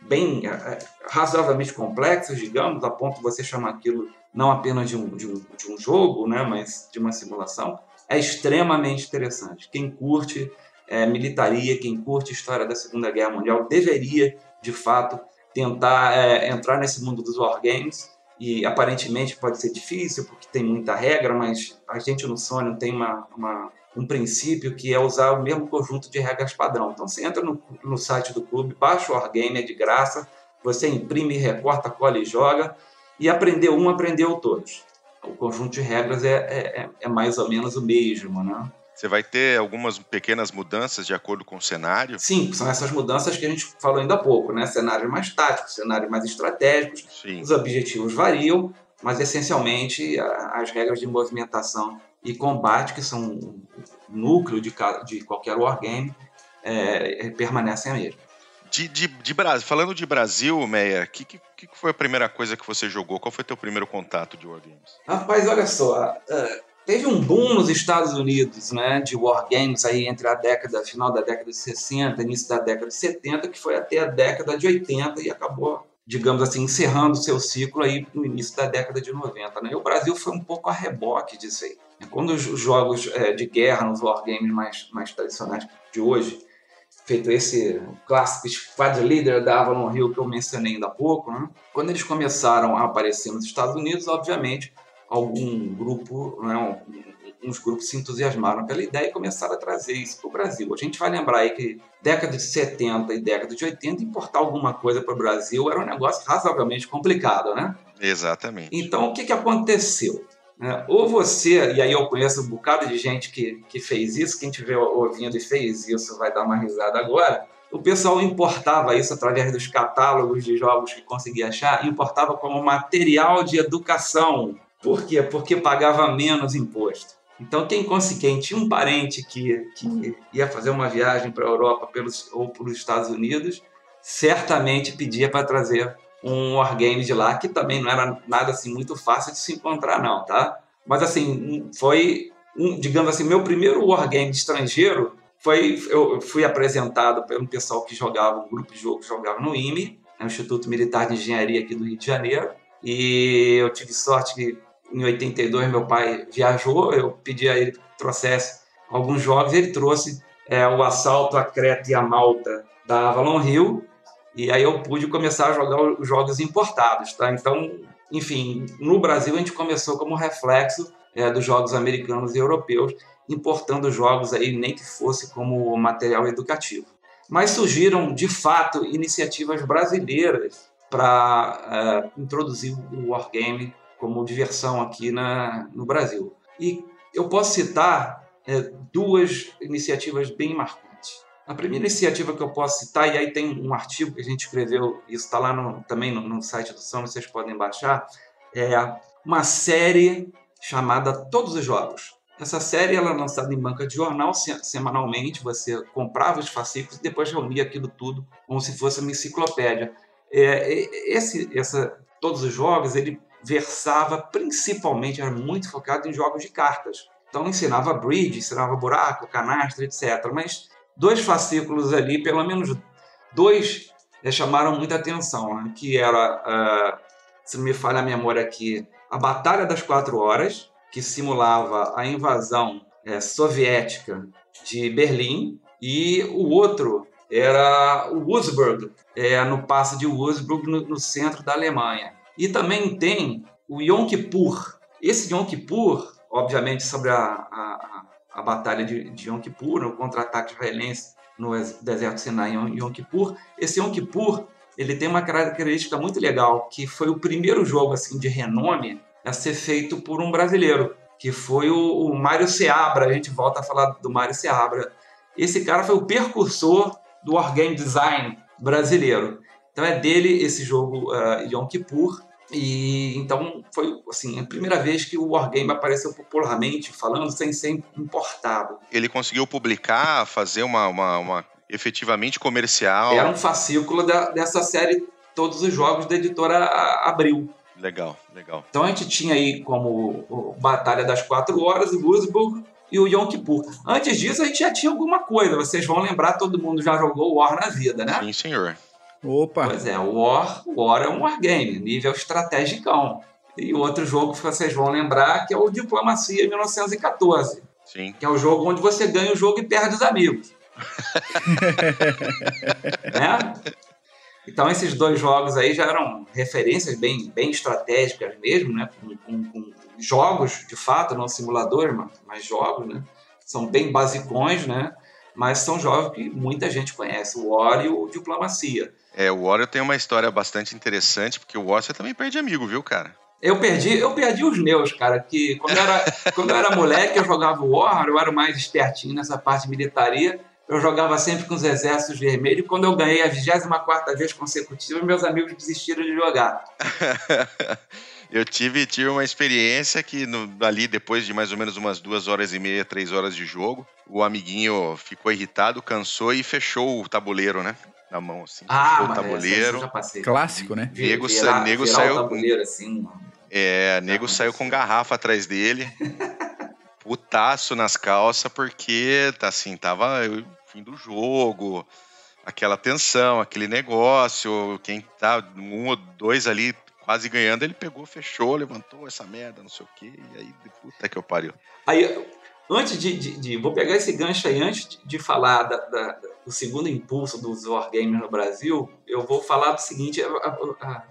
[SPEAKER 4] bem é, razoavelmente complexos, digamos, a ponto de você chamar aquilo não apenas de um, de um, de um jogo, né, mas de uma simulação, é extremamente interessante. Quem curte é, militaria, quem curte história da Segunda Guerra Mundial, deveria, de fato, tentar é, entrar nesse mundo dos wargames. E aparentemente pode ser difícil, porque tem muita regra, mas a gente no Sony tem uma, uma, um princípio que é usar o mesmo conjunto de regras padrão. Então você entra no, no site do clube, baixa o Wargame, é de graça, você imprime, recorta, cola e joga, e aprendeu um, aprendeu todos. O conjunto de regras é, é, é, é mais ou menos o mesmo, né?
[SPEAKER 2] Você vai ter algumas pequenas mudanças de acordo com o cenário?
[SPEAKER 4] Sim, são essas mudanças que a gente falou ainda há pouco, né? Cenários mais táticos, cenários mais estratégicos, Sim. os objetivos variam, mas essencialmente as regras de movimentação e combate, que são o núcleo de, de qualquer wargame, é, permanecem a mesma.
[SPEAKER 2] De, de, de Brasil, falando de Brasil, Meia, o que, que, que, foi a primeira coisa que você jogou? Qual foi o teu primeiro contato de Wargames?
[SPEAKER 4] Rapaz, olha só, teve um boom nos Estados Unidos, né, de Wargames aí entre a década, final da década de 60, início da década de 70, que foi até a década de 80 e acabou, digamos assim, encerrando seu ciclo aí no início da década de 90, né? E o Brasil foi um pouco a reboque disso aí. Quando os jogos é, de guerra, nos Wargames mais, mais tradicionais de hoje, feito esse clássico Squad Leader da Avalon Hill que eu mencionei ainda há pouco, né? quando eles começaram a aparecer nos Estados Unidos, obviamente, algum grupo, né, uns grupos se entusiasmaram pela ideia e começaram a trazer isso para o Brasil. A gente vai lembrar aí que década de 70 e década de 80, importar alguma coisa para o Brasil era um negócio razoavelmente complicado, né?
[SPEAKER 2] Exatamente.
[SPEAKER 4] Então, o que, que aconteceu? É, ou você, e aí eu conheço um bocado de gente que, que fez isso, quem estiver ouvindo e fez isso vai dar uma risada agora. O pessoal importava isso através dos catálogos de jogos que conseguia achar, importava como material de educação. Por quê? Porque pagava menos imposto. Então, quem conseguia, tinha um parente que, que ia fazer uma viagem para a Europa pelos, ou para os Estados Unidos, certamente pedia para trazer um wargame de lá, que também não era nada assim muito fácil de se encontrar, não, tá? Mas assim, foi, um, digamos assim, meu primeiro wargame estrangeiro foi, eu fui apresentado pelo pessoal que jogava, um grupo de jogo que jogava no IME, né, Instituto Militar de Engenharia aqui do Rio de Janeiro, e eu tive sorte que em 82 meu pai viajou, eu pedi a ele que trouxesse alguns jogos, ele trouxe é, o Assalto, a Creta e a Malta da Avalon Hill, e aí eu pude começar a jogar os jogos importados, tá? Então, enfim, no Brasil a gente começou como reflexo é, dos jogos americanos e europeus, importando jogos aí nem que fosse como material educativo. Mas surgiram, de fato, iniciativas brasileiras para é, introduzir o wargame como diversão aqui na, no Brasil. E eu posso citar é, duas iniciativas bem marcantes. A primeira iniciativa que eu posso citar, e aí tem um artigo que a gente escreveu, isso está lá no, também no, no, site do São, vocês podem baixar, é uma série chamada Todos os Jogos. Essa série é lançada em banca de jornal semanalmente, você comprava os fascículos e depois reunia aquilo tudo como se fosse uma enciclopédia. É, esse, essa, todos os jogos, ele versava principalmente, era muito focado em jogos de cartas. Então ensinava bridge, ensinava buraco, canastra, etc. Mas dois fascículos ali, pelo menos dois, já chamaram muita atenção, né? que era, uh, se não me falha a memória aqui, a Batalha das Quatro Horas, que simulava a invasão é, soviética de Berlim, e o outro era o Wurzburg, é, no passo de Wurzburg, no, no, centro da Alemanha. E também tem o Yom Kippur. Esse Yom Kippur, obviamente sobre a, a, a Batalha de, de Yom Kippur, o contra-ataque israelense no deserto Sinai em Yom Kippur. Esse Yom Kippur ele tem uma característica muito legal, que foi o primeiro jogo assim de renome a ser feito por um brasileiro, que foi o, o Mário Seabra. A gente volta a falar do Mário Seabra. Esse cara foi o precursor do Wargame Design brasileiro. Então é dele esse jogo uh, Yom Kippur. E então foi assim a primeira vez que o Wargame apareceu popularmente falando sem ser importado.
[SPEAKER 2] Ele conseguiu publicar, fazer uma, uma, uma efetivamente comercial.
[SPEAKER 4] Era um fascículo da, dessa série, todos os jogos da editora Abril.
[SPEAKER 2] Legal, legal.
[SPEAKER 4] Então a gente tinha aí como Batalha das Quatro Horas, o Wurzburg e o Yom Kippur. Antes disso a gente já tinha alguma coisa, vocês vão lembrar, todo mundo já jogou War na vida, né?
[SPEAKER 2] Sim, senhor.
[SPEAKER 3] Opa!
[SPEAKER 4] Pois é, o War, War é um wargame, nível estrategicão. E outro jogo que vocês vão lembrar que é o Diplomacia 1914.
[SPEAKER 2] Sim.
[SPEAKER 4] Que é o jogo onde você ganha o jogo e perde os amigos. né? Então esses dois jogos aí já eram referências bem, bem estratégicas mesmo, né? Com, com, com jogos de fato, não simuladores, mas, mas, jogos, né? São bem basicões, né? Mas são jogos que muita gente conhece, o War e o Diplomacia.
[SPEAKER 2] É, o War tem uma história bastante interessante, porque o War você também perde amigo, viu, cara?
[SPEAKER 4] Eu perdi, eu perdi os meus, cara, que quando eu era, quando eu era moleque, eu jogava o War, eu era mais espertinho nessa parte de militaria, eu jogava sempre com os exércitos vermelhos. E quando eu ganhei a 24 vez consecutiva, meus amigos desistiram de jogar.
[SPEAKER 2] eu tive, tive uma experiência que no, ali, depois de mais ou menos umas duas horas e meia, três horas de jogo, o amiguinho ficou irritado, cansou e fechou o tabuleiro, né? Na mão, assim.
[SPEAKER 4] Ah,
[SPEAKER 2] fechou o tabuleiro.
[SPEAKER 3] Clássico, né?
[SPEAKER 2] Nego, virar, nego virar saiu.
[SPEAKER 4] tabuleiro, assim,
[SPEAKER 2] é, nego saiu com garrafa atrás dele. putaço nas calças, porque, tá assim, tava fim do jogo, aquela tensão, aquele negócio, quem tá um ou dois ali quase ganhando, ele pegou, fechou, levantou essa merda, não sei o quê, e aí, puta que eu pariu.
[SPEAKER 4] Aí, antes de, de, de, Vou pegar esse gancho aí, antes de, de falar da, da, do segundo impulso dos wargames no Brasil, eu vou falar do seguinte: a, a, a,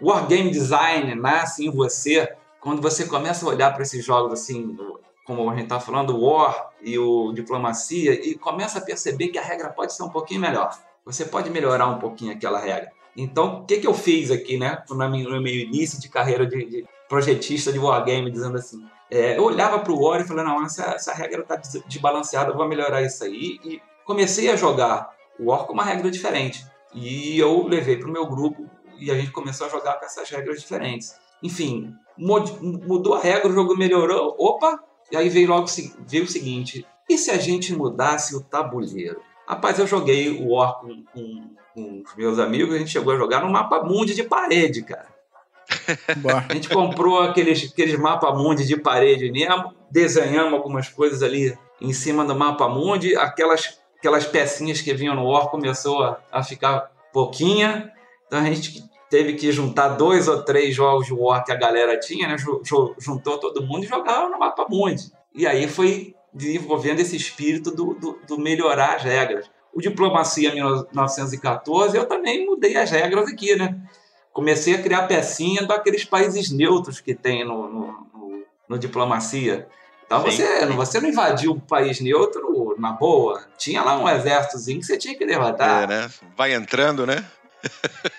[SPEAKER 4] wargame design nasce em você quando você começa a olhar para esses jogos assim, como a gente está falando, o War e o Diplomacia, e começa a perceber que a regra pode ser um pouquinho melhor. Você pode melhorar um pouquinho aquela regra. Então, o que, que eu fiz aqui, né, no meu início de carreira de, de projetista de Wargame, dizendo assim, é, eu olhava para o War e falei, não, essa, essa regra está desbalanceada, vou melhorar isso aí. E comecei a jogar o War com uma regra diferente. E eu levei para o meu grupo e a gente começou a jogar com essas regras diferentes. Enfim, mudou a regra, o jogo melhorou. Opa, e aí veio logo veio o seguinte: e se a gente mudasse o tabuleiro? Rapaz, eu joguei o War com, com, com os meus amigos, a gente chegou a jogar no mapa mundi de parede, cara. a gente comprou aqueles, aqueles mapa mundi de parede mesmo, desenhamos algumas coisas ali em cima do mapa mundi, aquelas, aquelas pecinhas que vinham no War começou a, a ficar pouquinha, então a gente teve que juntar dois ou três jogos de War que a galera tinha, né? Juntou todo mundo e jogava no mapa mundi. E aí foi desenvolvendo esse espírito do, do, do, melhorar as regras. O Diplomacia 1914, eu também mudei as regras aqui, né? Comecei a criar pecinha daqueles países neutros que tem no, no, no, no Diplomacia. Então você, você não invadiu o país neutro na boa. Tinha lá um exércitozinho que você tinha que derrotar.
[SPEAKER 2] É, né? Vai entrando, né?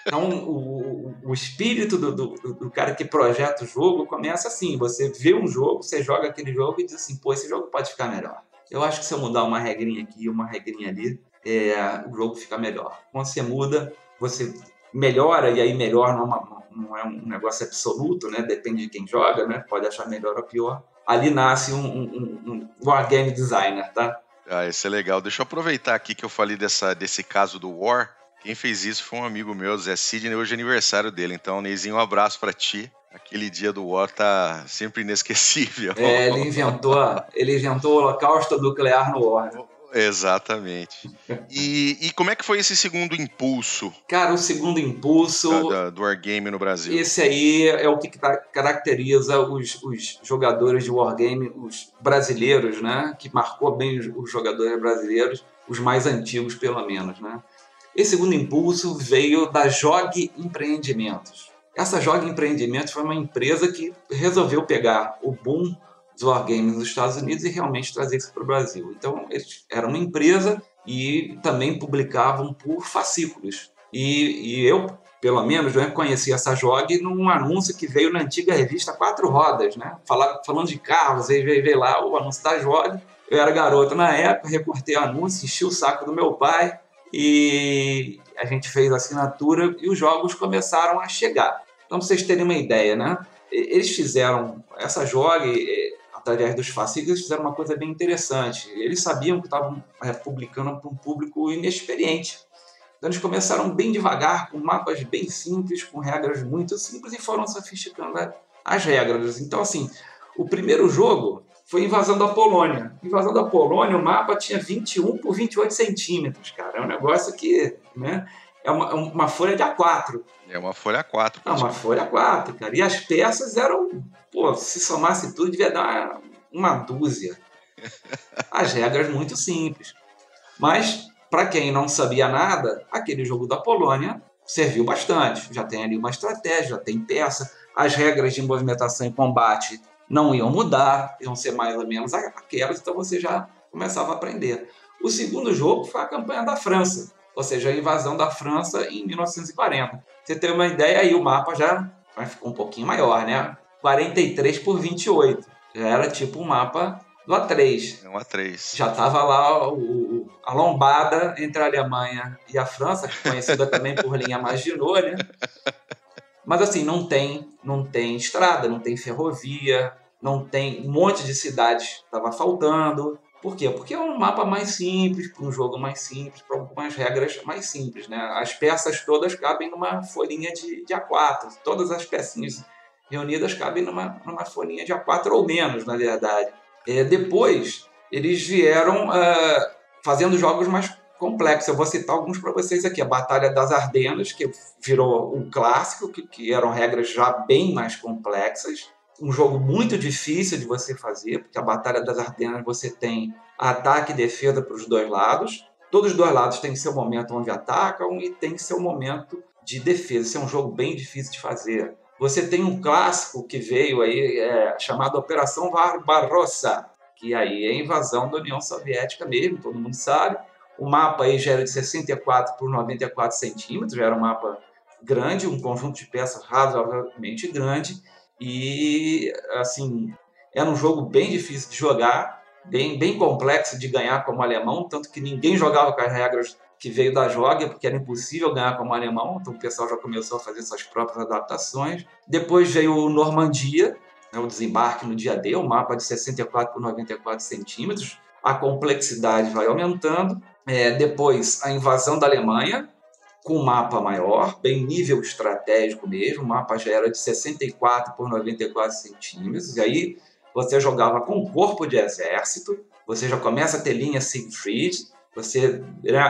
[SPEAKER 4] Então, o, o espírito do, do, do, cara que projeta o jogo começa assim: você vê um jogo, você joga aquele jogo e diz assim, pô, esse jogo pode ficar melhor. Eu acho que se eu mudar uma regrinha aqui, uma regrinha ali, é, o jogo fica melhor. Quando você muda, você melhora, e aí melhor não é, uma, não é um negócio absoluto, né? Depende de quem joga, né? Pode achar melhor ou pior. Ali nasce um, um, um, um wargame designer, tá?
[SPEAKER 2] Ah, isso é legal. Deixa eu aproveitar aqui que eu falei dessa, desse caso do War quem fez isso foi um amigo meu, Zé Sidney, hoje é aniversário dele. Então, Neizinho, um abraço para ti. Aquele dia do War tá sempre inesquecível.
[SPEAKER 4] É, ele inventou, ele inventou o holocausto nuclear no War.
[SPEAKER 2] Exatamente. E, e, como é que foi esse segundo impulso?
[SPEAKER 4] Cara, o segundo impulso.
[SPEAKER 2] Da, da, do Wargame no Brasil.
[SPEAKER 4] Esse aí é o que caracteriza os, os, jogadores de Wargame, os brasileiros, né? Que marcou bem os, os jogadores brasileiros, os mais antigos, pelo menos, né? Esse segundo impulso veio da Jog Empreendimentos. Essa Jog Empreendimentos foi uma empresa que resolveu pegar o boom dos wargames nos Estados Unidos e realmente trazer isso para o Brasil. Então, eles eram uma empresa e também publicavam por fascículos. E, e eu, pelo menos, né, conheci essa JOG num anúncio que veio na antiga revista Quatro Rodas, né? Falando, de carros, aí veio, lá o anúncio da JOG. Eu era garoto na época, recortei o anúncio, enchi o saco do meu pai e a gente fez a assinatura e os jogos começaram a chegar. Então, para vocês terem uma ideia, né? Eles fizeram essa JOG, através dos fascículos, fizeram uma coisa bem interessante. Eles sabiam que estavam é, publicando para um público inexperiente. Então, eles começaram bem devagar, com mapas bem simples, com regras muito simples, e foram sofisticando as regras. Então, assim, o primeiro jogo foi Invasão da Polônia. Invasão da Polônia, o mapa tinha 21 por 28 centímetros, cara. É um negócio que, né? É uma, uma folha de A4.
[SPEAKER 2] É uma folha A4.
[SPEAKER 4] É uma folha A4, cara. E as peças eram, pô, se somasse tudo, devia dar uma dúzia. As regras muito simples. Mas, para quem não sabia nada, aquele jogo da Polônia serviu bastante. Já tem ali uma estratégia, já tem peça. As regras de movimentação e combate não iam mudar, iam ser mais ou menos aquelas, então você já começava a aprender. O segundo jogo foi a campanha da França, ou seja, a invasão da França em 1940. Você tem uma ideia aí, o mapa já ficou um pouquinho maior, né? 43 por 28. Já era tipo um mapa do A3.
[SPEAKER 2] É um A3.
[SPEAKER 4] Já estava lá o, a lombada entre a Alemanha e a França, conhecida também por linha Maginot, né? Mas assim, não tem, não tem estrada, não tem ferrovia, não tem um monte de cidades estava faltando. Por quê? Porque é um mapa mais simples, para um jogo mais simples, para algumas regras mais simples. Né? As peças todas cabem numa folhinha de, de A4. Todas as pecinhas reunidas cabem numa, numa folhinha de A4 ou menos, na verdade. É, depois, eles vieram uh, fazendo jogos mais complexo. Eu vou citar alguns para vocês aqui. A Batalha das Ardenas, que virou um clássico, que, que eram regras já bem mais complexas. Um jogo muito difícil de você fazer, porque a Batalha das Ardenas você tem ataque e defesa para os dois lados. Todos os dois lados têm seu momento onde atacam e tem seu momento de defesa. Esse é um jogo bem difícil de fazer. Você tem um clássico que veio aí, é, chamado Operação Barbarossa, que aí é a invasão da União Soviética mesmo, todo mundo sabe. O mapa aí já era de 64 por 94 centímetros, já era um mapa grande, um conjunto de peças razoavelmente grande. E, assim, era um jogo bem difícil de jogar, bem, bem complexo de ganhar como alemão, tanto que ninguém jogava com as regras que veio da Joga, porque era impossível ganhar como alemão, então o pessoal já começou a fazer suas próprias adaptações. Depois veio o Normandia, né, o desembarque no dia D, um mapa de 64 por 94 centímetros. A complexidade vai aumentando. É, depois, a invasão da Alemanha, com um mapa maior, bem nível estratégico mesmo. O mapa já era de 64 por 94 centímetros. E aí você jogava com corpo de exército. Você já começa a ter linha Siegfried. Você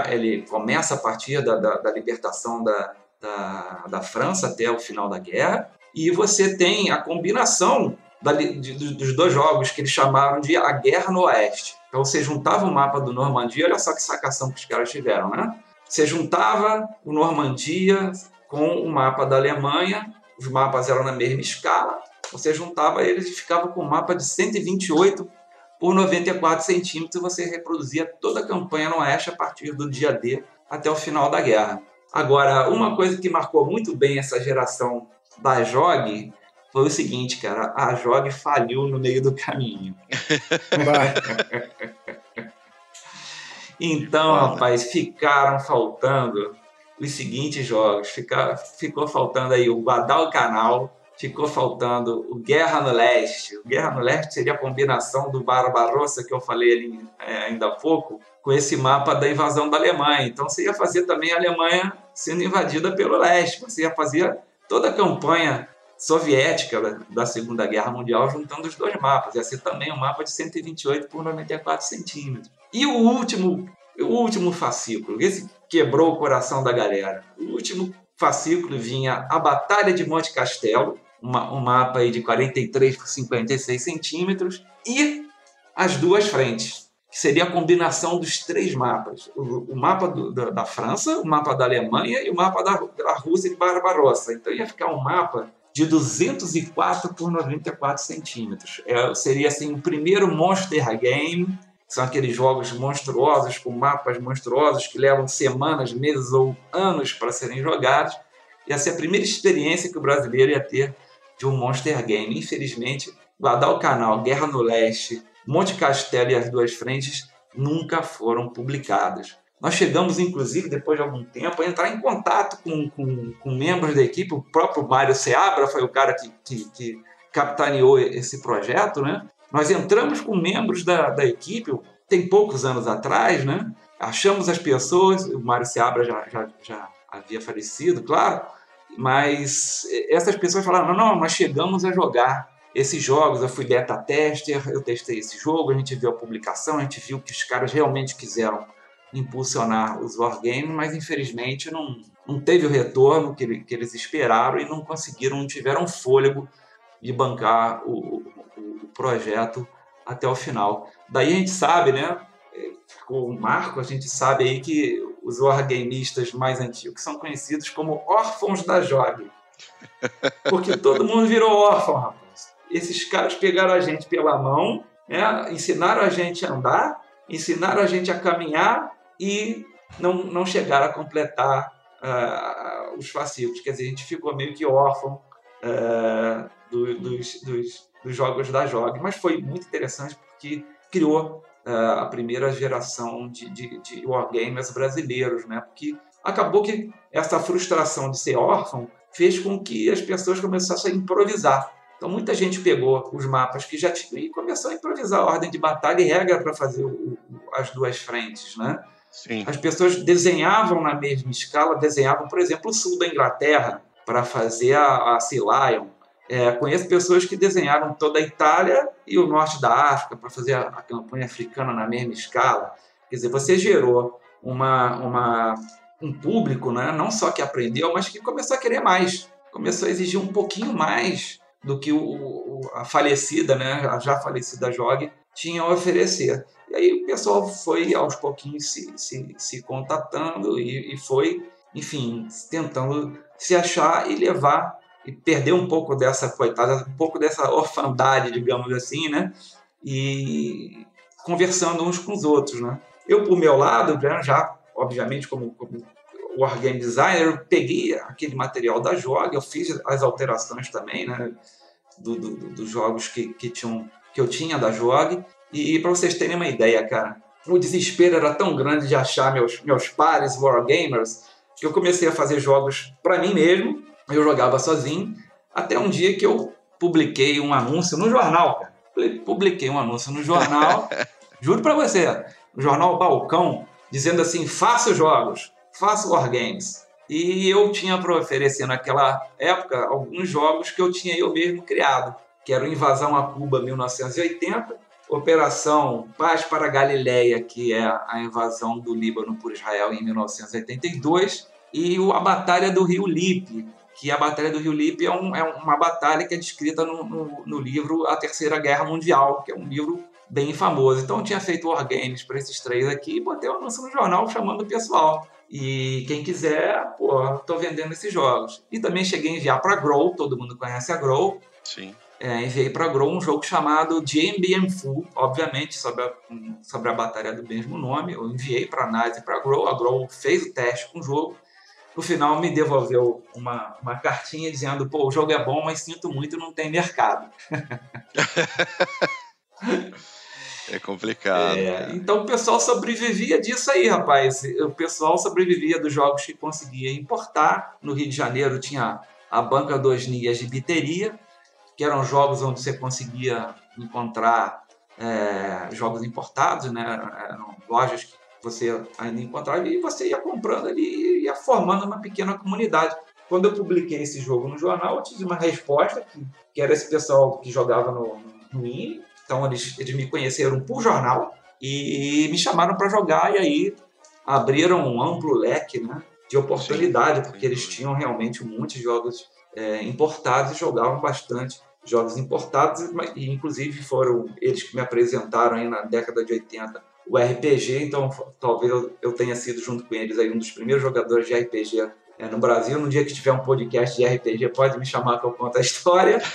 [SPEAKER 4] ele começa a partir da, da, da libertação da, da, da, França até o final da guerra. E você tem a combinação da, de, dos dois jogos que eles chamaram de A Guerra no Oeste. Então você juntava o mapa do Normandia, olha só que sacação que os caras tiveram, né? Você juntava o Normandia com o mapa da Alemanha, os mapas eram na mesma escala, você juntava eles e ficava com um mapa de 128 por 94 centímetros e você reproduzia toda a campanha no Oeste a partir do dia D até o final da guerra. Agora, uma coisa que marcou muito bem essa geração da JOG foi o seguinte, cara, a JOG faliu no meio do caminho. então, rapaz, ficaram faltando os seguintes jogos. Fica, ficou faltando aí o Guadalcanal, ficou faltando o Guerra no Leste. O Guerra no Leste seria a combinação do Barbarossa que eu falei ali é, ainda há pouco, com esse mapa da invasão da Alemanha. Então você ia fazer também a Alemanha sendo invadida pelo leste. Você ia fazer toda a campanha soviética da Segunda Guerra Mundial juntando os dois mapas. Ia ser também um mapa de 128 por 94 centímetros. E o último, o último fascículo, esse quebrou o coração da galera. O último fascículo vinha a Batalha de Monte Castelo, uma, um mapa aí de 43 por 56 centímetros, e as duas frentes, que seria a combinação dos três mapas: o, o mapa do, da, da, França, o mapa da Alemanha e o mapa da, da Rússia de Barbarossa. Então ia ficar um mapa de 204 por 94 centímetros. É, seria assim o primeiro Monster Game São aqueles jogos monstruosos, com mapas monstruosos, que levam semanas, meses ou anos para serem jogados. E essa é a primeira experiência que o brasileiro ia ter de um Monster Game. Infelizmente, Guadalcanal, Guerra no Leste, Monte Castelo e as Duas Frentes nunca foram publicadas. Nós chegamos, inclusive, depois de algum tempo, a entrar em contato com, com, com membros da equipe. O próprio Mário Seabra foi o cara que, que, que capitaneou esse projeto, né? Nós entramos com membros da, da equipe, tem poucos anos atrás, né? Achamos as pessoas, o Mário Seabra já, já, já havia falecido, claro, mas essas pessoas falaram: não, não, nós chegamos a jogar esses jogos. Eu fui beta tester, eu testei esse jogo, a gente viu a publicação, a gente viu que os caras realmente quiseram impulsionar os wargames, mas infelizmente não, não teve o retorno que, que eles esperaram e não conseguiram, não tiveram fôlego de bancar o, o, projeto até o final. Daí a gente sabe, né? Com o Marco, a gente sabe aí que os wargamistas mais antigos são conhecidos como órfãos da JOG. Porque todo mundo virou órfão, rapaz. Esses caras pegaram a gente pela mão, né? ensinaram a gente a andar, ensinaram a gente a caminhar e não, não chegaram a completar uh, os fascículos. Quer dizer, a gente ficou meio que órfão uh, do, dos, dos, dos, jogos da JOG. Mas foi muito interessante porque criou uh, a primeira geração de, de, de wargamers brasileiros, né? Porque acabou que essa frustração de ser órfão fez com que as pessoas começassem a improvisar. Então muita gente pegou os mapas que já tinham e começou a improvisar a ordem de batalha e regra para fazer o, as duas frentes, né?
[SPEAKER 2] Sim.
[SPEAKER 4] As pessoas desenhavam na mesma escala, desenhavam, por exemplo, o sul da Inglaterra para fazer a, a Sea Lion. É, conheço pessoas que desenharam toda a Itália e o norte da África para fazer a, a, campanha africana na mesma escala. Quer dizer, você gerou uma, uma, um público, né, não só que aprendeu, mas que começou a querer mais. Começou a exigir um pouquinho mais do que o, o, a falecida, né, a já falecida Jog, tinha a oferecer. E aí o pessoal foi aos pouquinhos se, se, se contatando e, e foi, enfim, tentando se achar e levar e perder um pouco dessa coitada, um pouco dessa orfandade, digamos assim, né? E conversando uns com os outros, né? Eu, por meu lado, já, obviamente, como, como wargame designer, eu peguei aquele material da Jog, eu fiz as alterações também, né? Do, do, do, dos jogos que, que, tinham, que eu tinha da Jog e para vocês terem uma ideia, cara, o desespero era tão grande de achar meus, meus pares wargamers que eu comecei a fazer jogos para mim mesmo. Eu jogava sozinho, até um dia que eu publiquei um anúncio no jornal, cara. Publiquei um anúncio no jornal, juro para você, no jornal Balcão, dizendo assim: faça jogos, faça wargames. E eu tinha para oferecer naquela época alguns jogos que eu tinha eu mesmo criado, que era o Invasão a Cuba 1980 Operação Paz para Galileia, que é a invasão do Líbano por Israel em 1982, e a Batalha do Rio Lippe, que a Batalha do Rio Lippe é, um, é uma batalha que é descrita no, no, no, livro A Terceira Guerra Mundial, que é um livro bem famoso. Então eu tinha feito wargames para esses três aqui e botei o anúncio no jornal chamando o pessoal. E quem quiser, pô, tô vendendo esses jogos. E também cheguei a enviar para Grow, todo mundo conhece a Grow.
[SPEAKER 2] Sim
[SPEAKER 4] é, enviei para Grow um jogo chamado GMBM Full, obviamente sobre a, sobre a batalha do mesmo nome. Eu enviei para a e para Grow, a Grow fez o teste com o jogo. No final me devolveu uma, uma cartinha dizendo: pô, o jogo é bom, mas sinto muito, não tem mercado.
[SPEAKER 2] É complicado.
[SPEAKER 4] É, então o pessoal sobrevivia disso aí, rapaz. O pessoal sobrevivia dos jogos que conseguia importar. No Rio de Janeiro tinha a Banca dos Nias de Biteria, que eram jogos onde você conseguia encontrar é, jogos importados, né? Eram lojas que você ainda encontrava e você ia comprando ali e ia formando uma pequena comunidade. Quando eu publiquei esse jogo no jornal, eu tive uma resposta que, que era esse pessoal que jogava no, no INE. Então eles, eles me conheceram por jornal e me chamaram para jogar e aí abriram um amplo leque né, de oportunidade, porque eles tinham realmente muitos jogos é, importados e jogavam bastante jogos importados, e inclusive foram eles que me apresentaram aí na década de 80 o RPG, então talvez eu tenha sido junto com eles aí um dos primeiros jogadores de RPG é, no Brasil. No dia que tiver um podcast de RPG, pode me chamar que eu conto a história.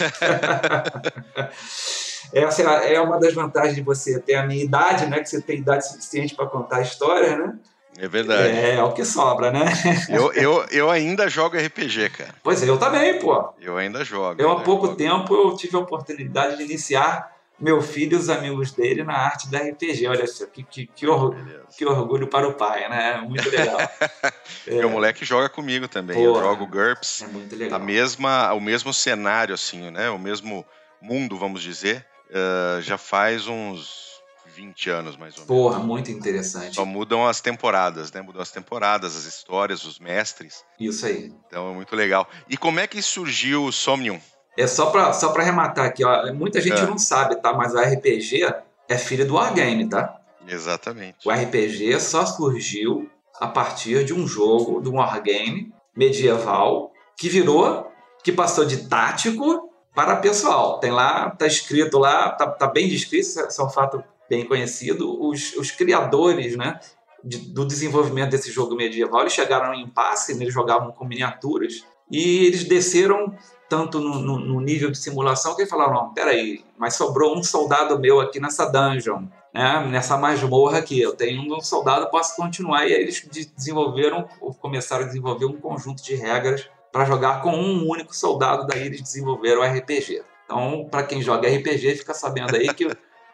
[SPEAKER 4] essa é uma das vantagens de você ter a minha idade, né? Que você tem idade suficiente para contar histórias, né?
[SPEAKER 2] É verdade.
[SPEAKER 4] É, é o que sobra, né?
[SPEAKER 2] Eu, eu, eu ainda jogo RPG, cara.
[SPEAKER 4] Pois é, eu também, pô.
[SPEAKER 2] Eu ainda jogo.
[SPEAKER 4] Eu, há pouco
[SPEAKER 2] jogo.
[SPEAKER 4] tempo, eu tive a oportunidade de iniciar meu filho e os amigos dele na arte da RPG. Olha só, que, que, que, or- que orgulho para o pai, né? Muito legal.
[SPEAKER 2] Meu moleque joga comigo também. Eu
[SPEAKER 4] Porra.
[SPEAKER 2] jogo GURPS.
[SPEAKER 4] É muito
[SPEAKER 2] A
[SPEAKER 4] legal.
[SPEAKER 2] mesma, o mesmo cenário, assim, né? O mesmo mundo, vamos dizer. ah, já faz uns 20 anos, mais ou menos.
[SPEAKER 4] Porra, muito interessante.
[SPEAKER 2] Só mudam as temporadas, né? Mudam as temporadas, as histórias, os mestres.
[SPEAKER 4] Isso aí.
[SPEAKER 2] Então é muito legal. E como é que surgiu o Somnium?
[SPEAKER 4] É só pra, só pra arrematar aqui, ó. Muita gente
[SPEAKER 2] É.
[SPEAKER 4] não sabe, tá? Mas o RPG é filho do Wargame, tá?
[SPEAKER 2] Exatamente.
[SPEAKER 4] O RPG só surgiu a partir de um jogo, de um wargame medieval, que virou, que passou de tático para pessoal. Tem lá, tá escrito lá, tá, tá bem descrito, isso é- isso é um fato bem conhecido. Os, os criadores, né, de- do desenvolvimento desse jogo medieval, eles chegaram em impasse, né, eles jogavam com miniaturas, e eles desceram tanto no, no- no nível de simulação que falaram, não, peraí, mas sobrou um soldado meu aqui nessa dungeon né, nessa masmorra aqui. Eu tenho um soldado, posso continuar. E aí eles de- desenvolveram, começaram a desenvolver um conjunto de regras para jogar com um único soldado. Daí eles desenvolveram o RPG. Então, para quem joga RPG, fica sabendo aí que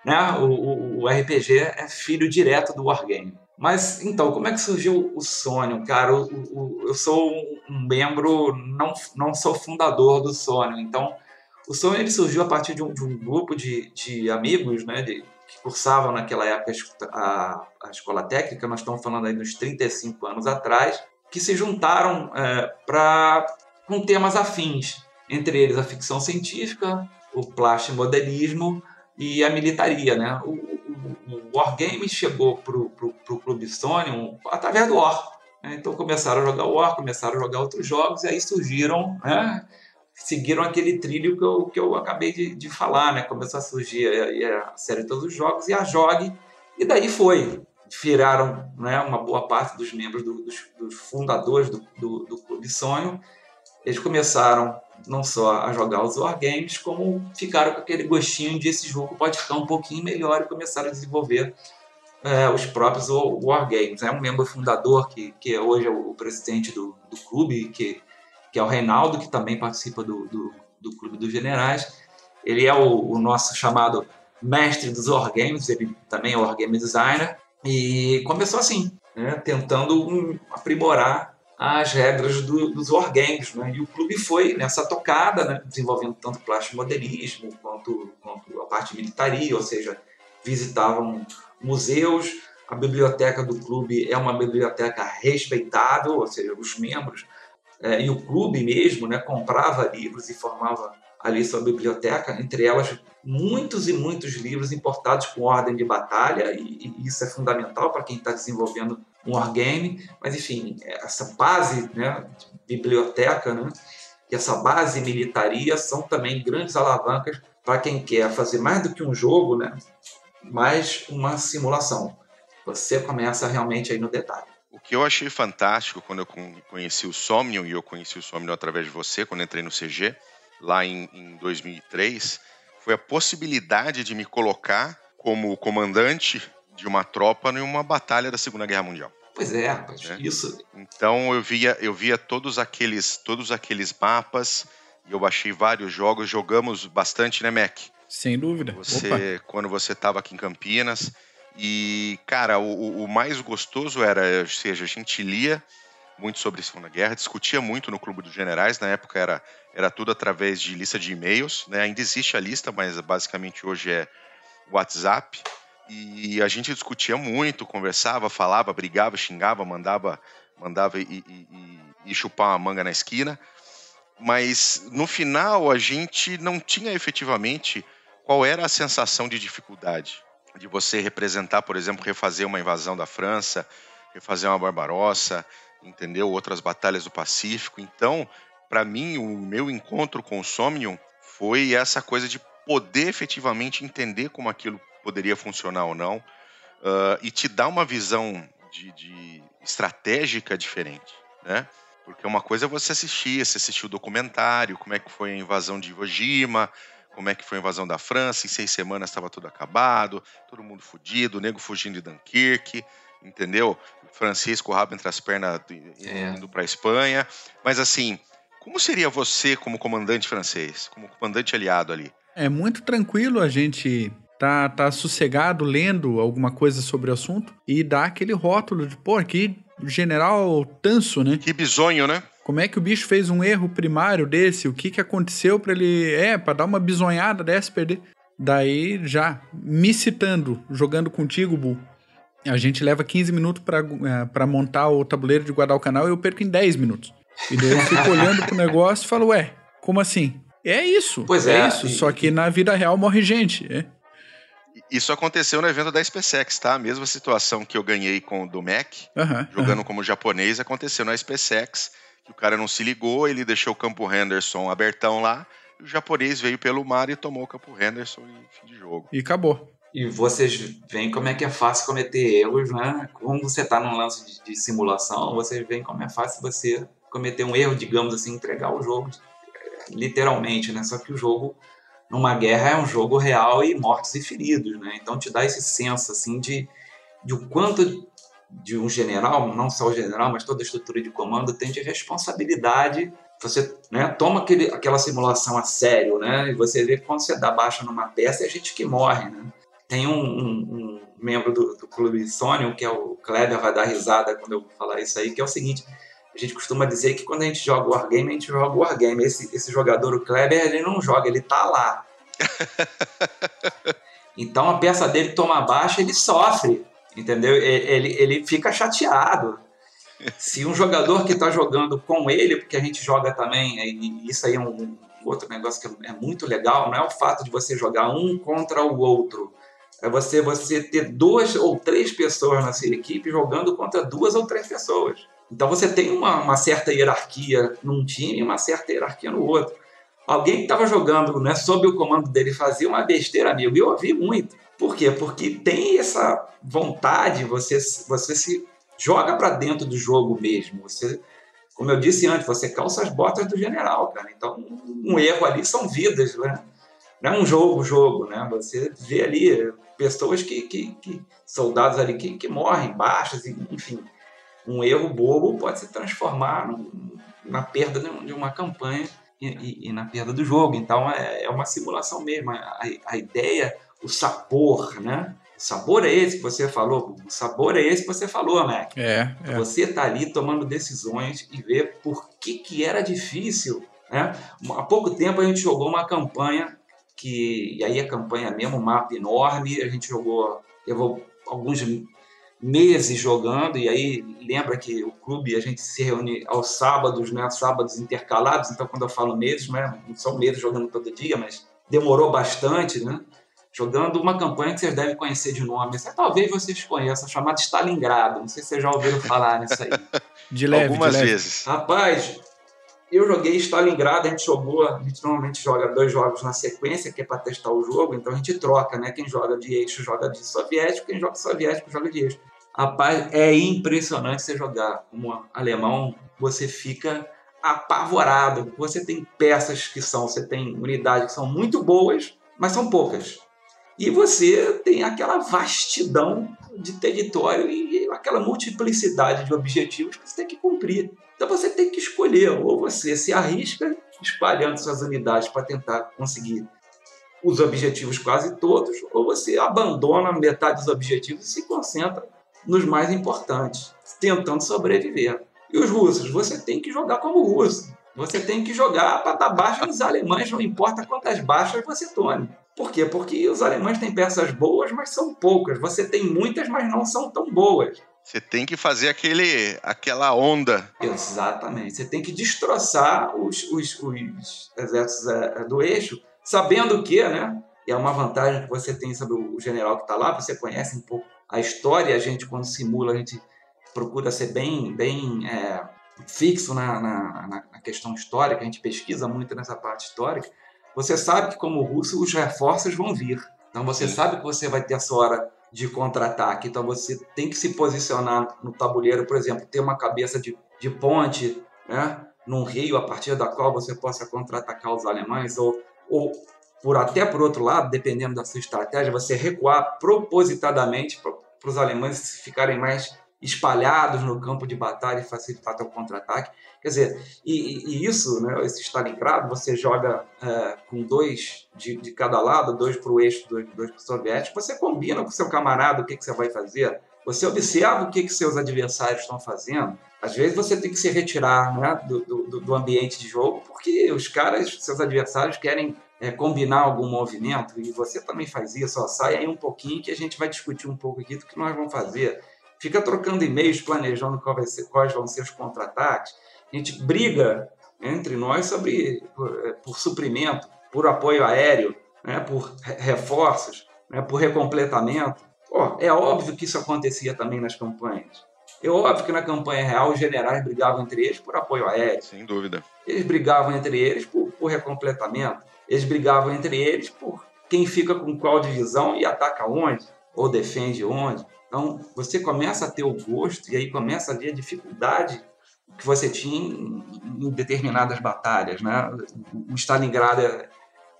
[SPEAKER 4] né, o, o- o RPG é filho direto do Wargame. Mas então, como é que surgiu o Sônio, cara? O- o- eu sou um- membro, não, não sou fundador do Sônio. Então, o Sônio ele surgiu a partir de um, de um grupo de, de amigos, né, de, que cursavam naquela época a a, escola técnica, nós estamos falando aí dos 35 anos atrás, que se juntaram é, para com temas afins, entre eles a ficção científica, o plastimodelismo e a militaria. Né? O, o, o Wargame chegou para o Clube Sonium através do War. né? Então começaram a jogar War, começaram a jogar outros jogos, e aí surgiram né, seguiram aquele trilho que eu, que eu acabei de, de falar, né? Começou a surgir a, a série de todos os jogos e a Jog, e daí foi. Viraram né, uma boa parte dos membros, do- dos, dos fundadores do, do, do Clube Sonho. Eles começaram não só a jogar os wargames, como ficaram com aquele gostinho de esse jogo pode ficar um pouquinho melhor e começaram a desenvolver é, os próprios wa- wargames. É um membro fundador que, que hoje é o presidente do, do clube, que que é o Reinaldo, que também participa do, do, do Clube dos Generais. Ele é o, o nosso chamado mestre dos wargames, ele também é wargame designer, e começou assim, né, tentando aprimorar as regras do, dos wargames. Né? E o clube foi nessa tocada, né, desenvolvendo tanto plastimodelismo quanto, quanto a parte de militaria, ou seja, visitavam museus. A biblioteca do clube é uma biblioteca respeitável, ou seja, os membros é, e o clube mesmo né, comprava livros e formava ali sua biblioteca, entre elas muitos e muitos livros importados com ordem de batalha, e, e isso é fundamental para quem está desenvolvendo um wargame, mas enfim, essa base né, biblioteca né, e essa base militaria são também grandes alavancas para quem quer fazer mais do que um jogo, né, mais uma simulação. Você começa realmente aí no detalhe.
[SPEAKER 2] O que eu achei fantástico quando eu con- conheci o Somnium, e eu conheci o Somnium através de você, quando entrei no CG, lá em, em 2003, foi a possibilidade de me colocar como comandante de uma tropa em uma batalha da Segunda Guerra Mundial.
[SPEAKER 4] Pois é, rapaz,
[SPEAKER 2] É.
[SPEAKER 4] isso
[SPEAKER 2] Então eu via, eu via todos aqueles, todos aqueles mapas e eu baixei vários jogos, jogamos bastante, né, Mac?
[SPEAKER 3] Sem dúvida. Opa.
[SPEAKER 2] Você, quando você estava aqui em Campinas. E, cara, o, o- o mais gostoso era, ou seja, a gente lia muito sobre a Segunda Guerra, discutia muito no Clube dos Generais, na época era, era tudo através de lista de e-mails, né? Ainda existe a lista, mas basicamente hoje é WhatsApp. E a gente discutia muito, conversava, falava, brigava, xingava, mandava, mandava e, e- e- chupar uma manga na esquina. Mas no final a gente não tinha efetivamente qual era a sensação de dificuldade de você representar, por exemplo, refazer uma invasão da França, refazer uma Barbarossa, entendeu? Outras batalhas do Pacífico. Então, para mim, o meu encontro com o Somnium foi essa coisa de poder efetivamente entender como aquilo poderia funcionar ou não ah, e te dar uma visão de, de estratégica diferente, né? Porque uma coisa é você assistir, você assistiu o documentário, como é que foi a invasão de Iwo Jima, como é que foi a invasão da França, em seis semanas estava tudo acabado, todo mundo fudido, o nego fugindo de Dunkirk, entendeu? Francisco, o rabo entre as pernas,
[SPEAKER 4] É.
[SPEAKER 2] indo para Espanha. Mas assim, como seria você como comandante francês, como comandante aliado ali?
[SPEAKER 3] É muito tranquilo a gente tá, tá sossegado lendo alguma coisa sobre o assunto e dá aquele rótulo de, pô, aqui general tanso, né?
[SPEAKER 2] Que bizonho, né?
[SPEAKER 3] Como é que o bicho fez um erro primário desse? O que que aconteceu pra ele. É, pra dar uma bisonhada dessa perder. Daí já, me citando, jogando contigo, Bu, a gente leva 15 minutos pra, eh, montar o tabuleiro de Guadalcanal e eu perco em 10 minutos. E daí eu fico olhando pro negócio e falo, ué, como assim? É isso.
[SPEAKER 4] Pois é,
[SPEAKER 3] isso.
[SPEAKER 4] e-
[SPEAKER 3] Só que na vida real morre gente. É.
[SPEAKER 2] Isso aconteceu no evento da SpaceX, tá? A mesma situação que eu ganhei com o do Mac,
[SPEAKER 3] Aham,
[SPEAKER 2] jogando como japonês, aconteceu na SpaceX, que o cara não se ligou, ele deixou o campo Henderson abertão lá, e o japonês veio pelo mar e tomou o campo Henderson e fim de jogo.
[SPEAKER 3] E acabou.
[SPEAKER 4] E vocês veem como é que é fácil cometer erros, né? Como você está num lance de, de simulação, vocês veem como é fácil você cometer um erro, digamos assim, entregar o jogo, literalmente, né? Só que o jogo, numa guerra, é um jogo real e mortos e feridos, né? Então te dá esse senso, assim, de, de o quanto de um general, não só o general, mas toda a estrutura de comando tem de responsabilidade. Você né, toma aquele, aquela simulação a sério, né? E você vê que quando você dá baixa numa peça, é gente que morre, né? Tem um, um- um membro do, do clube Sônia, que é o Kleber, vai dar risada quando eu falar isso aí, que é o seguinte: a gente costuma dizer que quando a gente joga Wargame, a gente joga Wargame. Esse, esse jogador, o Kleber, ele não joga, ele tá lá. Então a peça dele toma baixa, ele sofre, entendeu? Ele, ele fica chateado. Se um jogador que está jogando com ele, porque a gente joga também, e isso aí é um outro negócio que é muito legal, não é o fato de você jogar um contra o outro. É você, você ter duas ou três pessoas na sua equipe jogando contra duas ou três pessoas. Então você tem uma, uma certa hierarquia num time e uma certa hierarquia no outro. Alguém que estava jogando né, sob o comando dele fazia uma besteira, amigo, e eu ouvi muito. Por quê? Porque tem essa vontade, você, você se joga para dentro do jogo mesmo. Você, como eu disse antes, você calça as botas do general, cara. Então, um erro ali são vidas, né? Não é um jogo, jogo, né? Você vê ali pessoas que, que, que soldados ali que, que morrem, baixas, enfim. Um erro bobo pode se transformar num- na perda de um- uma campanha e, e- e na perda do jogo. Então é, é uma simulação mesmo. A, a ideia, o sabor, né? O sabor é esse que você falou. O sabor é esse que você falou, Mac.
[SPEAKER 3] É, é.
[SPEAKER 4] Você tá ali tomando decisões e ver por que, que era difícil. Né? Há pouco tempo a gente jogou uma campanha que, e aí a campanha mesmo, um mapa enorme, a gente jogou, levou alguns meses jogando, e aí lembra que o clube a gente se reúne aos sábados, né? Sábados intercalados, então quando eu falo meses, né? não são meses jogando todo dia, mas demorou bastante, né? Jogando uma campanha que vocês devem conhecer de nome, essa, talvez vocês conheçam, chamada Stalingrado, não sei se vocês já ouviram falar nisso aí.
[SPEAKER 3] De leve,
[SPEAKER 2] Algumas
[SPEAKER 3] de leve.
[SPEAKER 2] vezes.
[SPEAKER 4] Rapaz, eu joguei Stalingrado, a gente jogou, a gente normalmente joga dois jogos na sequência, que é para testar o jogo, então a gente troca, né? Quem joga de eixo joga de soviético, quem joga soviético joga de eixo. Rapaz, é impressionante você jogar como alemão, você fica apavorado. Você tem peças que são, você tem unidades que são muito boas, mas são poucas. E você tem aquela vastidão de território e aquela multiplicidade de objetivos que você tem que cumprir. Então você tem que escolher, ou você se arrisca espalhando suas unidades para tentar conseguir os objetivos quase todos, ou você abandona metade dos objetivos e se concentra nos mais importantes, tentando sobreviver. E os russos, você tem que jogar como russo. Você tem que jogar para dar baixa nos alemães, não importa quantas baixas você tome. Por quê? Porque os alemães têm peças boas, mas são poucas. Você tem muitas, mas não são tão boas.
[SPEAKER 2] Você tem que fazer aquele, aquela onda.
[SPEAKER 4] Exatamente. Você tem que destroçar os, os, os exércitos é, do eixo, sabendo que, né? E é uma vantagem que você tem sobre o general que está lá, você conhece um pouco a história, a gente, quando simula, a gente procura ser bem, bem é, fixo na, na, na, questão histórica, a gente pesquisa muito nessa parte histórica. Você sabe que, como russo, os reforços vão vir. Então, você Sim. sabe que você vai ter a sua hora de contra-ataque. Então, você tem que se posicionar no tabuleiro, por exemplo, ter uma cabeça de, de ponte, né? num rio a partir da qual você possa contra-atacar os alemães, ou, ou por até por outro lado, dependendo da sua estratégia, você recuar propositadamente para os alemães ficarem mais espalhados no campo de batalha e facilitar o contra-ataque. Quer dizer, e, e, isso, né, esse Stalingrado, você joga é, com dois de, de, cada lado, dois para o eixo, dois, dois para o soviético, você combina com seu camarada o que, que você vai fazer, você observa o que, que seus adversários estão fazendo. Às vezes você tem que se retirar né, do, do, do ambiente de jogo, porque os caras, seus adversários, querem é, combinar algum movimento, e você também faz isso, ó, sai aí um pouquinho que a gente vai discutir um pouco aqui do que nós vamos fazer. Fica trocando e-mails, planejando ser, quais vão ser os contra-ataques. A gente briga entre nós sobre por, é, por suprimento, por apoio aéreo, né, por reforços, né, por recompletamento. Oh, é óbvio que isso acontecia também nas campanhas. É óbvio que na campanha real os generais brigavam entre eles por apoio aéreo.
[SPEAKER 2] Sem dúvida.
[SPEAKER 4] Eles brigavam entre eles por, por recompletamento. Eles brigavam entre eles por quem fica com qual divisão e ataca onde, ou defende onde. Então você começa a ter o gosto e aí começa a ver a dificuldade que você tinha em, determinadas batalhas. Né? O Stalingrado é,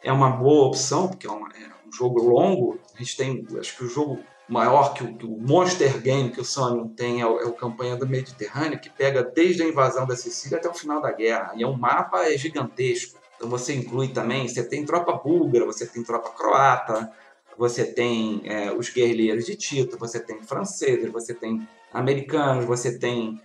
[SPEAKER 4] é uma boa opção, porque é, uma, é um jogo longo. A gente tem, acho que o jogo maior que o, que o, Monster Game que o Sony tem é o, é o, Campanha do Mediterrâneo, que pega desde a invasão da Sicília até o final da guerra. E é um mapa é gigantesco. Então você inclui também, você tem tropa búlgara, você tem tropa croata, você tem é, os guerrilheiros de Tito, você tem franceses, você tem americanos, você tem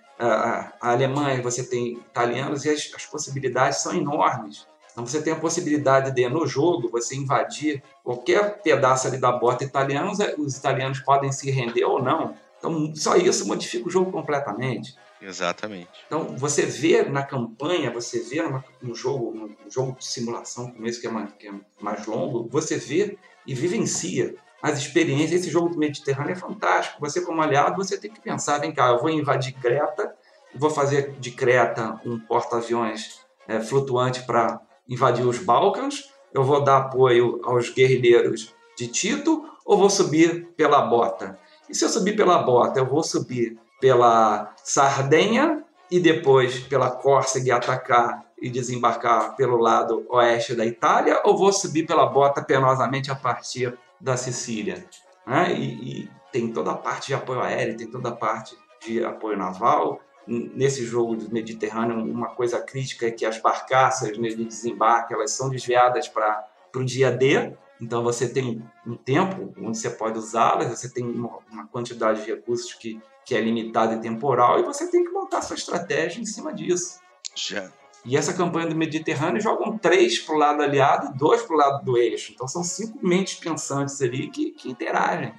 [SPEAKER 4] alemães, você tem italianos, e as, as possibilidades são enormes. Então você tem a possibilidade de, no jogo, você invadir qualquer pedaço ali da bota italiana, os italianos podem se render ou não. Então só isso modifica o jogo completamente.
[SPEAKER 2] Exatamente.
[SPEAKER 4] Então você vê na campanha, você vê no jogo, no jogo de simulação como esse que é, mais, que é mais longo, você vê e vivencia as experiências. Esse jogo do Mediterrâneo é fantástico. Você como aliado, você tem que pensar, vem cá, eu vou invadir Creta, vou fazer de Creta um porta-aviões é, flutuante para invadir os Balcãs, eu vou dar apoio aos guerrilheiros de Tito ou vou subir pela bota? E se eu subir pela bota, eu vou subir pela Sardenha e depois pela Córcega e atacar e desembarcar pelo lado oeste da Itália ou vou subir pela bota penosamente a partir da Sicília? Né? E, e tem toda a parte de apoio aéreo, tem toda a parte de apoio naval, nesse jogo do Mediterrâneo, uma coisa crítica é que as barcaças né, de desembarque elas são desviadas para o dia D, então você tem um tempo onde você pode usá-las, você tem uma, uma, quantidade de recursos que, que é limitada e temporal, e você tem que montar sua estratégia em cima disso.
[SPEAKER 2] Já.
[SPEAKER 4] E essa campanha do Mediterrâneo jogam três para o lado aliado e dois para o lado do eixo. Então são cinco mentes pensantes ali que, que interagem,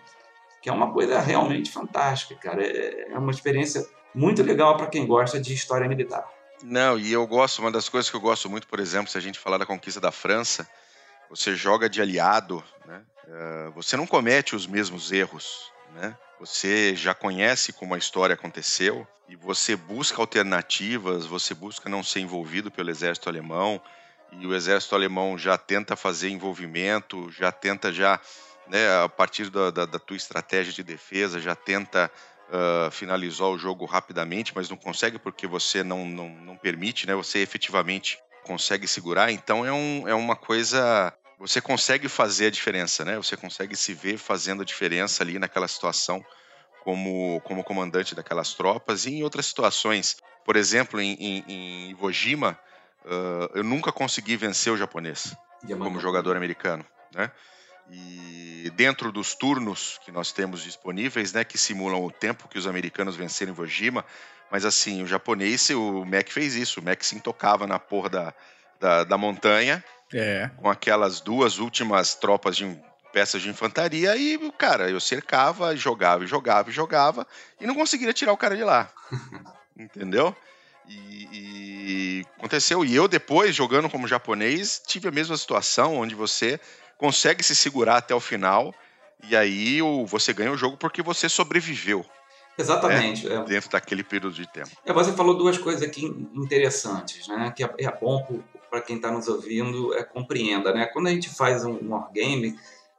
[SPEAKER 4] que é uma coisa realmente fantástica, cara. É, é uma experiência muito legal para quem gosta de história militar.
[SPEAKER 2] Não, e eu gosto, uma das coisas que eu gosto muito, por exemplo, se a gente falar da conquista da França, você joga de aliado, né? Uh, você não comete os mesmos erros, né? Você já conhece como a história aconteceu e você busca alternativas, você busca não ser envolvido pelo exército alemão e o exército alemão já tenta fazer envolvimento, já tenta já, né, a partir da, da, da tua estratégia de defesa, já tenta uh, finalizou o jogo rapidamente, mas não consegue porque você não, não, não permite, né? Você efetivamente consegue segurar. Então é, um, é uma coisa. Você consegue fazer a diferença, né? Você consegue se ver fazendo a diferença ali naquela situação como, como comandante daquelas tropas e em outras situações. Por exemplo, em, em, em Iwo Jima, uh, eu nunca consegui vencer o japonês como jogador americano, né? E dentro dos turnos que nós temos disponíveis, né, que simulam o tempo que os americanos venceram em Vojima, mas assim, o japonês, o Mac fez isso, o Mac se intocava na porra da, da, da montanha,
[SPEAKER 3] é.
[SPEAKER 2] com aquelas duas últimas tropas de peças de infantaria e, cara, eu cercava, jogava, jogava, jogava e não conseguia tirar o cara de lá. Entendeu? E, e, aconteceu. E eu depois, jogando como japonês, tive a mesma situação, onde você consegue se segurar até o final e aí o, você ganha o jogo porque você sobreviveu.
[SPEAKER 4] Exatamente.
[SPEAKER 2] Né? É. Dentro daquele período de tempo.
[SPEAKER 4] É, você falou duas coisas aqui interessantes, né? Que é, é bom para quem está nos ouvindo é, compreenda, né? Quando a gente faz um wargame,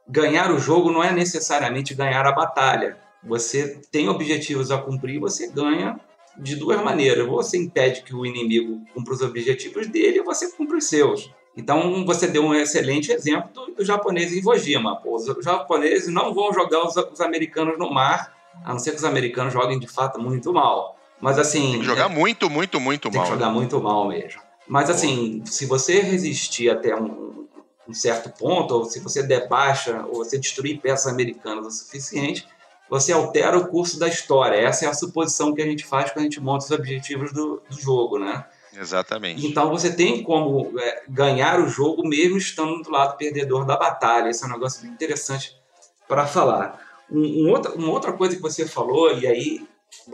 [SPEAKER 4] ganhar o jogo não é necessariamente ganhar a batalha. Você tem objetivos a cumprir, você ganha de duas maneiras. Ou você impede que o inimigo cumpra os objetivos dele, ou você cumpre os seus. Então, você deu um excelente exemplo do, do japonês Iwo Jima. Pô, os japoneses não vão jogar os, os, americanos no mar, a não ser que os americanos joguem de fato muito mal. Mas assim.
[SPEAKER 2] Tem que jogar é, muito, muito, muito
[SPEAKER 4] tem
[SPEAKER 2] mal.
[SPEAKER 4] Tem que jogar
[SPEAKER 2] né?
[SPEAKER 4] muito mal mesmo. Mas assim, se você resistir até um, um certo ponto, ou se você debaixa, ou você destruir peças americanas o suficiente, você altera o curso da história. Essa é a suposição que a gente faz quando a gente monta os objetivos do, do jogo, né?
[SPEAKER 2] Exatamente.
[SPEAKER 4] Então você tem como é, ganhar o jogo mesmo estando do lado perdedor da batalha. Esse é um negócio bem interessante para falar. Um, um outra, uma outra coisa que você falou, e aí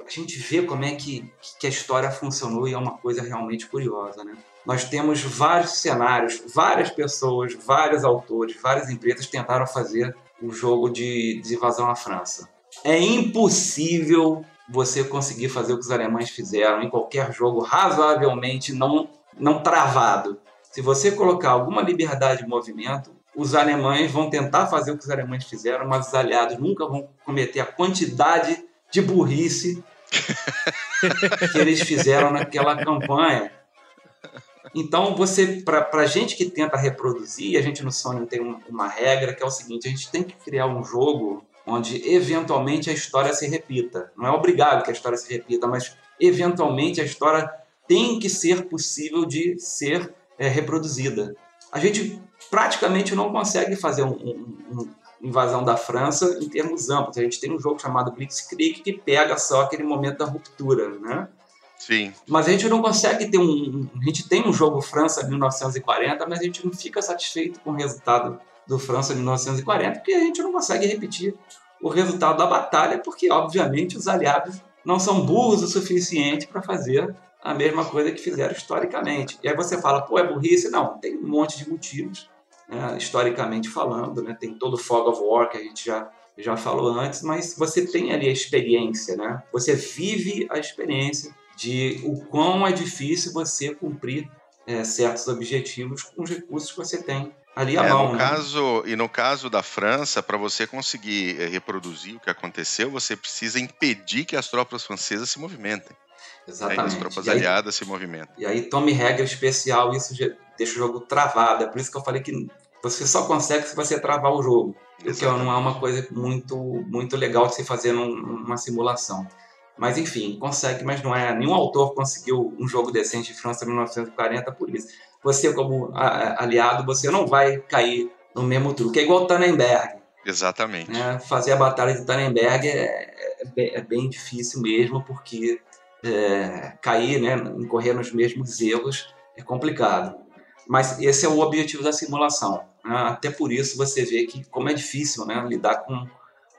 [SPEAKER 4] a gente vê como é que, que a história funcionou e é uma coisa realmente curiosa. Né? Nós temos vários cenários, várias pessoas, vários autores, várias empresas tentaram fazer o jogo de, de invasão à França. É impossível você conseguir fazer o que os alemães fizeram em qualquer jogo razoavelmente não, não travado. Se você colocar alguma liberdade de movimento, os alemães vão tentar fazer o que os alemães fizeram, mas os aliados nunca vão cometer a quantidade de burrice que eles fizeram naquela campanha. Então, você, para gente que tenta reproduzir, a gente no Sony tem uma, uma regra que é o seguinte: a gente tem que criar um jogo onde eventualmente a história se repita. Não é obrigado que a história se repita, mas eventualmente a história tem que ser possível de ser é, reproduzida. A gente praticamente não consegue fazer uma um, um invasão da França em termos amplos. A gente tem um jogo chamado Blitzkrieg que pega só aquele momento da ruptura, né?
[SPEAKER 2] Sim.
[SPEAKER 4] Mas a gente não consegue ter um. A gente tem um jogo França 1940, mas a gente não fica satisfeito com o resultado do França 1940, porque a gente não consegue repetir o resultado da batalha, porque, obviamente, os aliados não são burros o suficiente para fazer a mesma coisa que fizeram historicamente. E aí você fala, pô, é burrice? Não, tem um monte de motivos, né, historicamente falando, né, tem todo o fog of war que a gente já, já falou antes, mas você tem ali a experiência, né? Você vive a experiência de o quão é difícil você cumprir é, certos objetivos com os recursos que você tem ali à
[SPEAKER 2] é,
[SPEAKER 4] mão.
[SPEAKER 2] No
[SPEAKER 4] né?
[SPEAKER 2] caso, e no caso da França, para você conseguir eh, reproduzir o que aconteceu, você precisa impedir que as tropas francesas se movimentem.
[SPEAKER 4] Exatamente. Né?
[SPEAKER 2] As tropas aí, aliadas se movimentem.
[SPEAKER 4] E aí tome regra especial, isso deixa o jogo travado. É por isso que eu falei que você só consegue se você travar o jogo. Exatamente. O que não é uma coisa muito, muito legal de se fazer num, numa simulação. Mas enfim, consegue, mas não é. Nenhum autor conseguiu um jogo decente de França em 1940 por isso você como aliado, você não vai cair no mesmo truque. É igual Tannenberg.
[SPEAKER 2] Exatamente.
[SPEAKER 4] Né? Fazer a batalha de Tannenberg é, é, é bem difícil mesmo, porque é, cair, né, incorrer nos mesmos erros é complicado. Mas esse é o objetivo da simulação. Né? Até por isso você vê que como é difícil né, lidar com,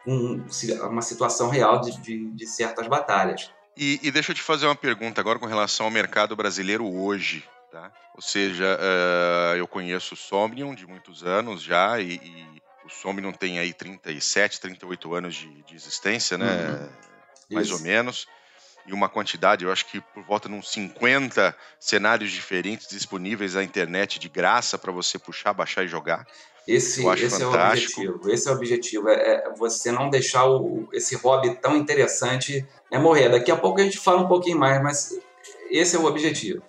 [SPEAKER 4] com uma situação real de, de, de certas batalhas.
[SPEAKER 2] E, e, deixa eu te fazer uma pergunta agora com relação ao mercado brasileiro hoje. Tá? Ou seja, uh, eu conheço o Somnium de muitos anos já e, e, o Somnium tem aí 37, 38 anos de, de existência, né? Uhum. Mais Isso. ou menos. E uma quantidade, eu acho que por volta de uns 50 cenários diferentes disponíveis na internet de graça para você puxar, baixar e jogar.
[SPEAKER 4] Esse, esse é o objetivo. Esse é o objetivo. É, é você não deixar o, esse hobby tão interessante é morrer. Daqui a pouco a gente fala um pouquinho mais, mas esse é o objetivo.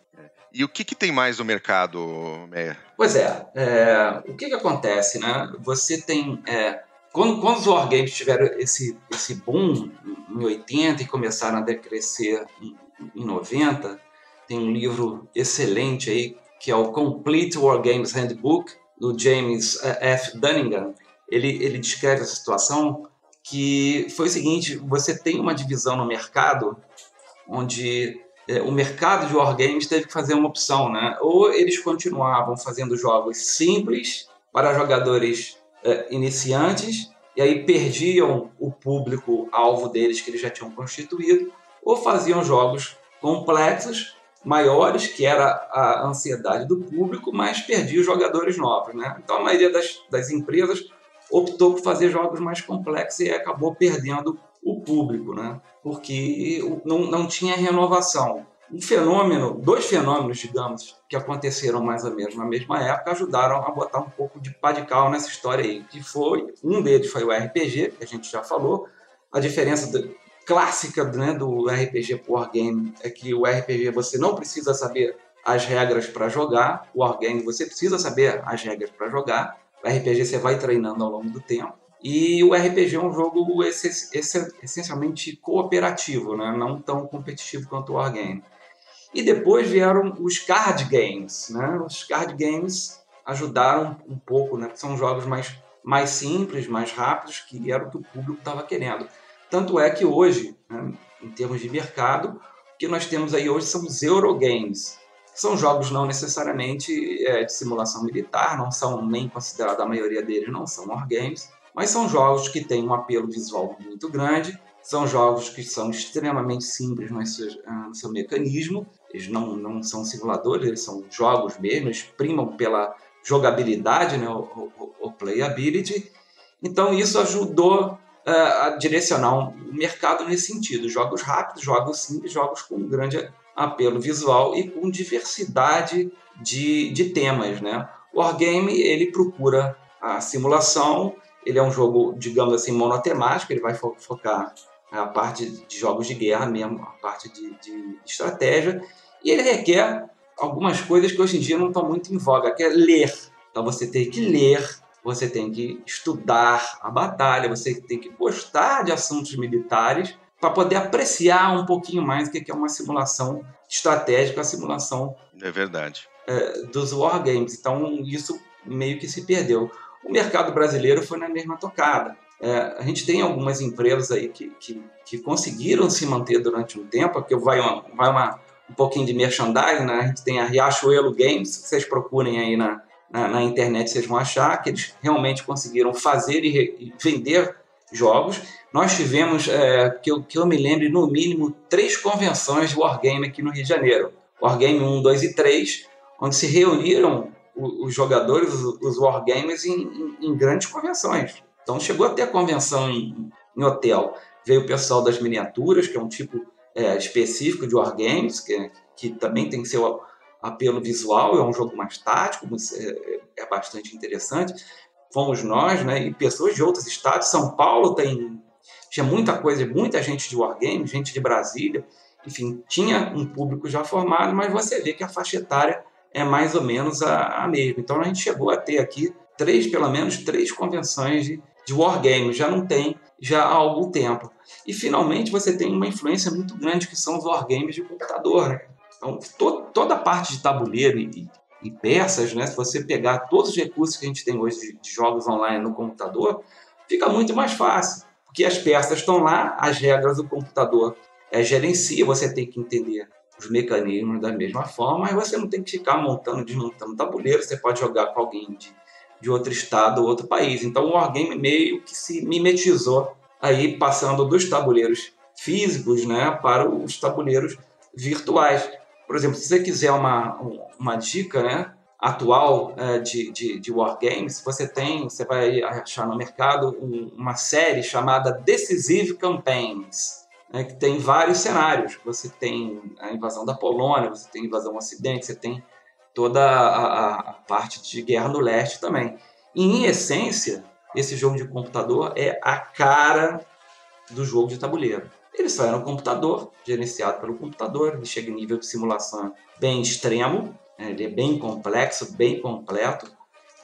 [SPEAKER 2] E o que, que tem mais no mercado, Meyer?
[SPEAKER 4] Pois é, é, o que, que acontece, né? Você tem. É, quando, quando os wargames tiveram esse, esse boom em 80 e começaram a decrescer em, em 90, tem um livro excelente aí que é o Complete Wargames Handbook, do James é, F. Dunningham. Ele, ele descreve essa situação que foi o seguinte: você tem uma divisão no mercado onde é, o mercado de wargames teve que fazer uma opção, né? Ou eles continuavam fazendo jogos simples para jogadores é, iniciantes e aí perdiam o público alvo deles que eles já tinham constituído, ou faziam jogos complexos, maiores, que era a ansiedade do público, mas perdia os jogadores novos, né? Então a maioria das, das empresas optou por fazer jogos mais complexos e acabou perdendo o público, né? porque não, não tinha renovação. Um fenômeno, dois fenômenos, digamos, que aconteceram mais ou menos na mesma época, ajudaram a botar um pouco de pá de cal nessa história aí, que foi, um deles foi o RPG, que a gente já falou, a diferença do, clássica né, do RPG por game é que o RPG você não precisa saber as regras para jogar. O Wargame você precisa saber as regras para jogar. O RPG você vai treinando ao longo do tempo. E o RPG é um jogo essencialmente cooperativo, né? não tão competitivo quanto o Wargame. E depois vieram os card games. Né? Os card games ajudaram um pouco, né? são jogos mais, mais simples, mais rápidos, que era o que o público estava querendo. Tanto é que hoje, né, em termos de mercado, o que nós temos aí hoje são os Eurogames. São jogos não necessariamente é, de simulação militar, não são nem considerados, a maioria deles não são wargames, mas são jogos que têm um apelo visual muito grande, são jogos que são extremamente simples no seu, no seu mecanismo, eles não, não são simuladores, eles são jogos mesmo, eles primam pela jogabilidade, né, o, o, o playability. Então isso ajudou uh, a direcionar o um mercado nesse sentido. Jogos rápidos, jogos simples, jogos com grande apelo visual e com diversidade de, de temas. Né? O Wargame ele procura a simulação ele é um jogo, digamos assim, monotemático, ele vai fo focar a parte de jogos de guerra mesmo, a parte de, de estratégia, e ele requer algumas coisas que hoje em dia não estão muito em voga, que é ler. Então você tem que ler, você tem que estudar a batalha, você tem que gostar de assuntos militares para poder apreciar um pouquinho mais o que é uma simulação estratégica, a simulação
[SPEAKER 2] é verdade
[SPEAKER 4] é, dos wargames. Então isso meio que se perdeu. O mercado brasileiro foi na mesma tocada. É, a gente tem algumas empresas aí que, que, que, conseguiram se manter durante um tempo, que vai, uma, vai uma, um pouquinho de merchandising, né? a gente tem a Riachuelo Games, se vocês procurem aí na, na, na, internet vocês vão achar que eles realmente conseguiram fazer e, re, e vender jogos. Nós tivemos, é, que, eu, que eu me lembre, no mínimo três convenções de Wargame aqui no Rio de Janeiro. Wargame 1, 2 e 3, onde se reuniram os jogadores, os wargames, em, em, em, grandes convenções. Então chegou até a convenção em, em, hotel. Veio o pessoal das miniaturas, que é um tipo é, específico de wargames, que, que também tem seu apelo visual, é um jogo mais tático, é, é bastante interessante. Fomos nós, né, e pessoas de outros estados. São Paulo tem tinha muita coisa, muita gente de wargame, gente de Brasília, enfim, tinha um público já formado, mas você vê que a faixa etária é mais ou menos a, a mesma. Então a gente chegou a ter aqui três, pelo menos três convenções de, de wargame, já não tem já há algum tempo. E finalmente você tem uma influência muito grande que são os wargames de computador. Né? Então to, toda a parte de tabuleiro e, e, peças, né? se você pegar todos os recursos que a gente tem hoje de, de jogos online no computador, fica muito mais fácil. Porque as peças estão lá, as regras do computador é, gerencia, você tem que entender os mecanismos da mesma forma, mas você não tem que ficar montando, desmontando tabuleiro, você pode jogar com alguém de, de outro estado ou outro país. Então o Wargame meio que se mimetizou aí passando dos tabuleiros físicos né, para os tabuleiros virtuais. Por exemplo, se você quiser uma, uma dica né, atual é, de, de, de Wargames, você tem, você vai achar no mercado um, uma série chamada Decisive Campaigns né, que tem vários cenários. Você tem a invasão da Polônia, você tem a invasão ao Ocidente, você tem toda a, a, parte de guerra no leste também. E, em essência, esse jogo de computador é a cara do jogo de tabuleiro. Ele só é no computador, gerenciado pelo computador, ele chega em nível de simulação bem extremo, né, ele é bem complexo, bem completo,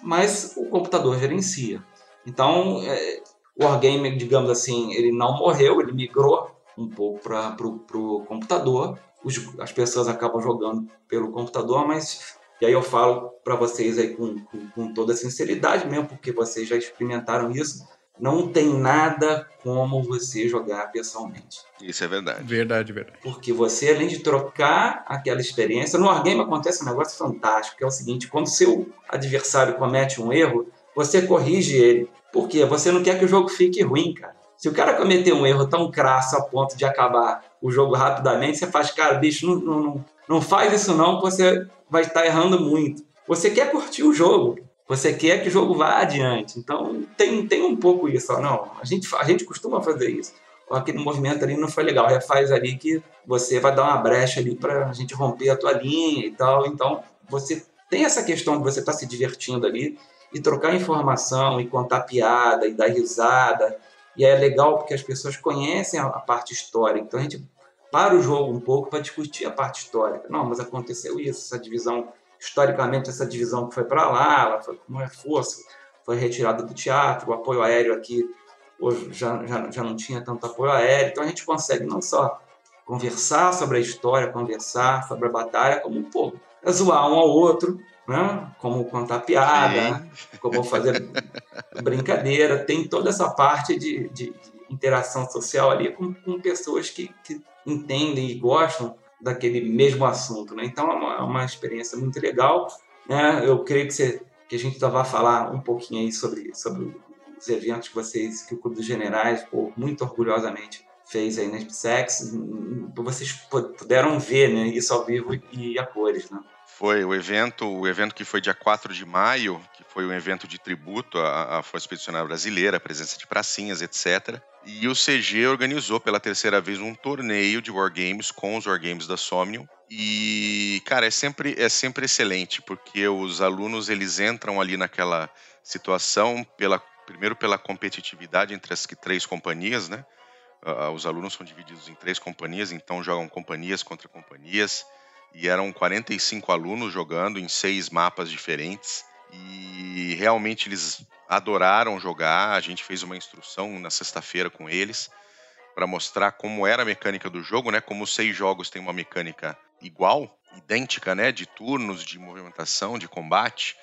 [SPEAKER 4] mas o computador gerencia. Então, é, o Wargame, digamos assim, ele não morreu, ele migrou um pouco para o computador. Os, as pessoas acabam jogando pelo computador, mas e aí eu falo para vocês aí com, com, com, toda sinceridade mesmo, porque vocês já experimentaram isso. Não tem nada como você jogar pessoalmente.
[SPEAKER 2] Isso é verdade.
[SPEAKER 3] Verdade, verdade.
[SPEAKER 4] Porque você, além de trocar aquela experiência, no Wargame acontece um negócio fantástico, que é o seguinte, quando seu adversário comete um erro, você corrige ele. Por quê? Você não quer que o jogo fique ruim, cara. Se o cara cometer um erro tão crasso a ponto de acabar o jogo rapidamente, você faz, cara, bicho, não, não, não faz isso não, que você vai estar errando muito. Você quer curtir o jogo, você quer que o jogo vá adiante. Então tem, tem um pouco isso. Não, a gente, a gente costuma fazer isso. Aquele movimento ali não foi legal. Refaz ali que você vai dar uma brecha ali para a gente romper a tua linha e tal. Então você tem essa questão de você estar tá se divertindo ali e trocar informação e contar piada e dar risada e é legal porque as pessoas conhecem a, parte histórica. Então a gente para o jogo um pouco para discutir a parte histórica. Não, mas aconteceu isso, essa divisão, historicamente, essa divisão que foi para lá, ela foi com força, foi retirada do teatro, o apoio aéreo aqui hoje já, já, já não tinha tanto apoio aéreo, então a gente consegue não só conversar sobre a história, conversar sobre a batalha, como, pô, zoar um ao outro, né? como contar piada, como fazer brincadeira, tem toda essa parte de, de, de interação social ali com, com pessoas que, que, entendem e gostam daquele mesmo assunto. Né? Então é uma, é uma experiência muito legal. Né? Eu creio que, você, que a gente vai falar um pouquinho aí sobre, sobre os eventos que vocês, que o Clube dos Generais, pô, muito orgulhosamente fez aí na SpaceX, vocês puderam ver né, isso ao vivo e a cores, né?
[SPEAKER 2] Foi o evento, o evento que foi dia 4 de maio, que foi um evento de tributo à, à Força Expedicionária Brasileira, a presença de pracinhas, etc. E o CG organizou pela terceira vez um torneio de Wargames com os Wargames da Somnium. E, cara, é sempre, é sempre excelente, porque os alunos eles entram ali naquela situação pela primeiro pela competitividade entre as três companhias, né? Uh, os alunos são divididos em três companhias, então jogam companhias contra companhias. E eram 45 alunos jogando em seis mapas diferentes. E realmente eles adoraram jogar. A gente fez uma instrução na sexta-feira com eles para mostrar como era a mecânica do jogo, né? Como os seis jogos têm uma mecânica igual, idêntica, né? De turnos, de movimentação, de combate.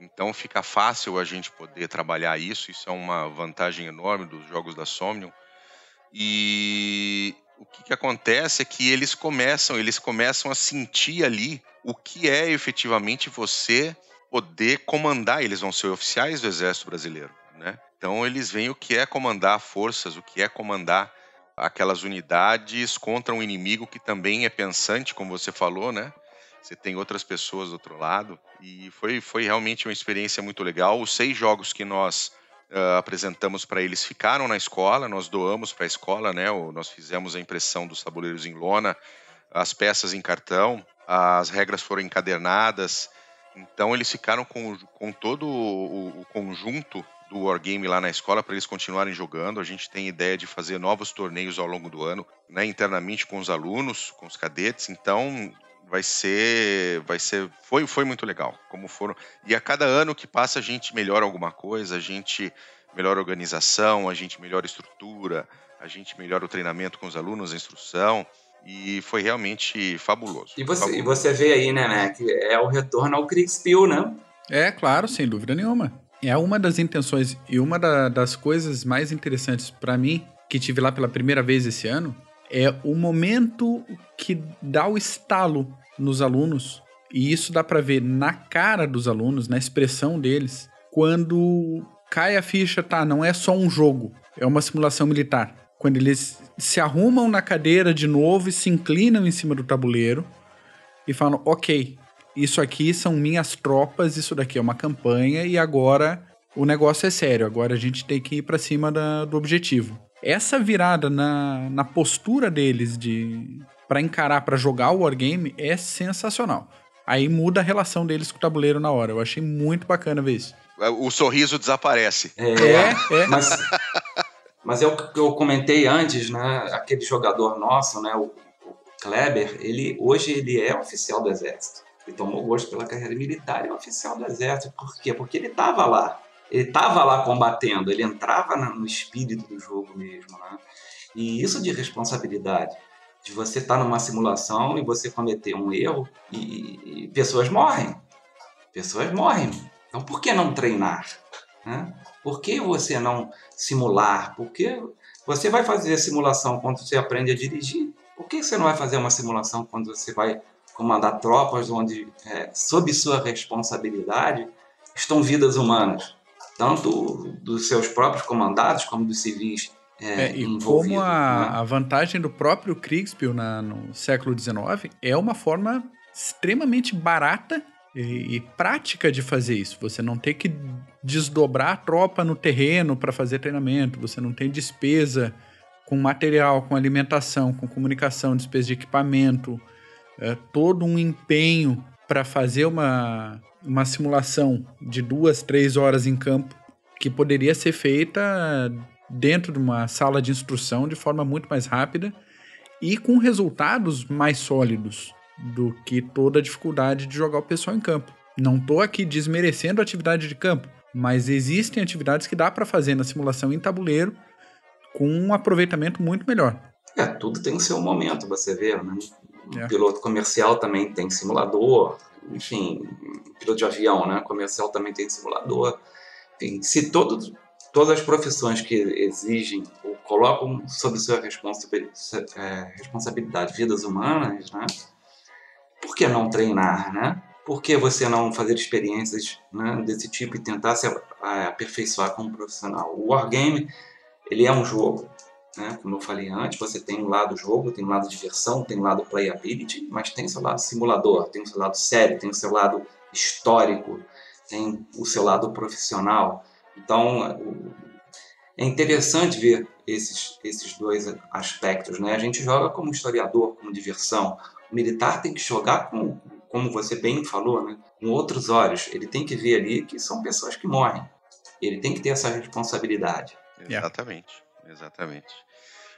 [SPEAKER 2] Então fica fácil a gente poder trabalhar isso. Isso é uma vantagem enorme dos jogos da Somnium. E o que, que acontece é que eles começam, eles começam a sentir ali o que é efetivamente você poder comandar. Eles vão ser oficiais do Exército Brasileiro, né? Então eles veem o que é comandar forças, o que é comandar aquelas unidades contra um inimigo que também é pensante, como você falou, né? Você tem outras pessoas do outro lado e foi, foi realmente uma experiência muito legal. Os seis jogos que nós uh, apresentamos para eles ficaram na escola, nós doamos para a escola, né? nós fizemos a impressão dos tabuleiros em lona, as peças em cartão, as regras foram encadernadas, então eles ficaram com, com todo o, o conjunto do Wargame lá na escola para eles continuarem jogando. A gente tem ideia de fazer novos torneios ao longo do ano, né, internamente com os alunos, com os cadetes. Então vai ser, vai ser, foi, foi muito legal. Como foram e a cada ano que passa a gente melhora alguma coisa, a gente melhora a organização, a gente melhora a estrutura, a gente melhora o treinamento com os alunos, a instrução e foi realmente fabuloso.
[SPEAKER 4] E você,
[SPEAKER 2] fabuloso.
[SPEAKER 4] E você vê aí, né, né, que é o retorno ao Kriegspiel, né?
[SPEAKER 3] É, claro, sem dúvida nenhuma. É uma das intenções e uma da, das coisas mais interessantes para mim, que tive lá pela primeira vez esse ano, é o momento que dá o estalo nos alunos, e isso dá para ver na cara dos alunos, na expressão deles, quando cai a ficha, tá, não é só um jogo, é uma simulação militar. Quando eles se arrumam na cadeira de novo e se inclinam em cima do tabuleiro e falam: ok, isso aqui são minhas tropas, isso daqui é uma campanha e agora o negócio é sério, agora a gente tem que ir para cima da, do objetivo. Essa virada na, na postura deles de para encarar, para jogar o wargame é sensacional. Aí muda a relação deles com o tabuleiro na hora. Eu achei muito bacana ver isso.
[SPEAKER 2] O sorriso desaparece.
[SPEAKER 4] É, é. é. Mas, mas é o que eu comentei antes, né? Aquele jogador nosso, né? O, o Kleber, ele hoje ele é oficial do exército. Ele tomou gosto pela carreira militar e é oficial do exército. Por quê? Porque ele estava lá. Ele estava lá combatendo. Ele entrava no espírito do jogo mesmo, né? E isso de responsabilidade de você estar tá numa simulação e você cometer um erro e, e, pessoas morrem. Pessoas morrem. Então por que não treinar? Né? Por que você não simular? Por que você vai fazer simulação quando você aprende a dirigir? Por que você não vai fazer uma simulação quando você vai comandar tropas onde, é, sob sua responsabilidade, estão vidas humanas? Tanto dos seus próprios comandados como dos civis é,
[SPEAKER 3] é, e como a, né? a, vantagem do próprio Kriegspiel na, no século XIX é uma forma extremamente barata e, e, prática de fazer isso. Você não tem que desdobrar a tropa no terreno para fazer treinamento, você não tem despesa com material, com alimentação, com comunicação, despesa de equipamento, é, todo um empenho para fazer uma, uma simulação de duas, três horas em campo que poderia ser feita dentro de uma sala de instrução de forma muito mais rápida e com resultados mais sólidos do que toda a dificuldade de jogar o pessoal em campo. Não tô aqui desmerecendo a atividade de campo, mas existem atividades que dá para fazer na simulação em tabuleiro com um aproveitamento muito melhor.
[SPEAKER 4] É, tudo tem o seu momento, você vê, né? É. Piloto comercial também tem simulador, enfim, piloto de avião, né? Comercial também tem simulador. Enfim, se todos, todas as profissões que exigem ou colocam sob sua é, responsabilidade vidas humanas, né? Por que não treinar, né? Por que você não fazer experiências né, desse tipo e tentar se aperfeiçoar como profissional? O Wargame, ele é um jogo, né? Como eu falei antes, você tem um lado jogo, tem um lado diversão, tem um lado playability, mas tem o seu lado simulador, tem o seu lado sério, tem o seu lado histórico, tem o seu lado profissional. Então, é interessante ver esses, esses dois aspectos. Né? A gente joga como historiador, como diversão. O militar tem que jogar com, como você bem falou, né? com outros olhos. Ele tem que ver ali que são pessoas que morrem. Ele tem que ter essa responsabilidade.
[SPEAKER 2] Exatamente, exatamente.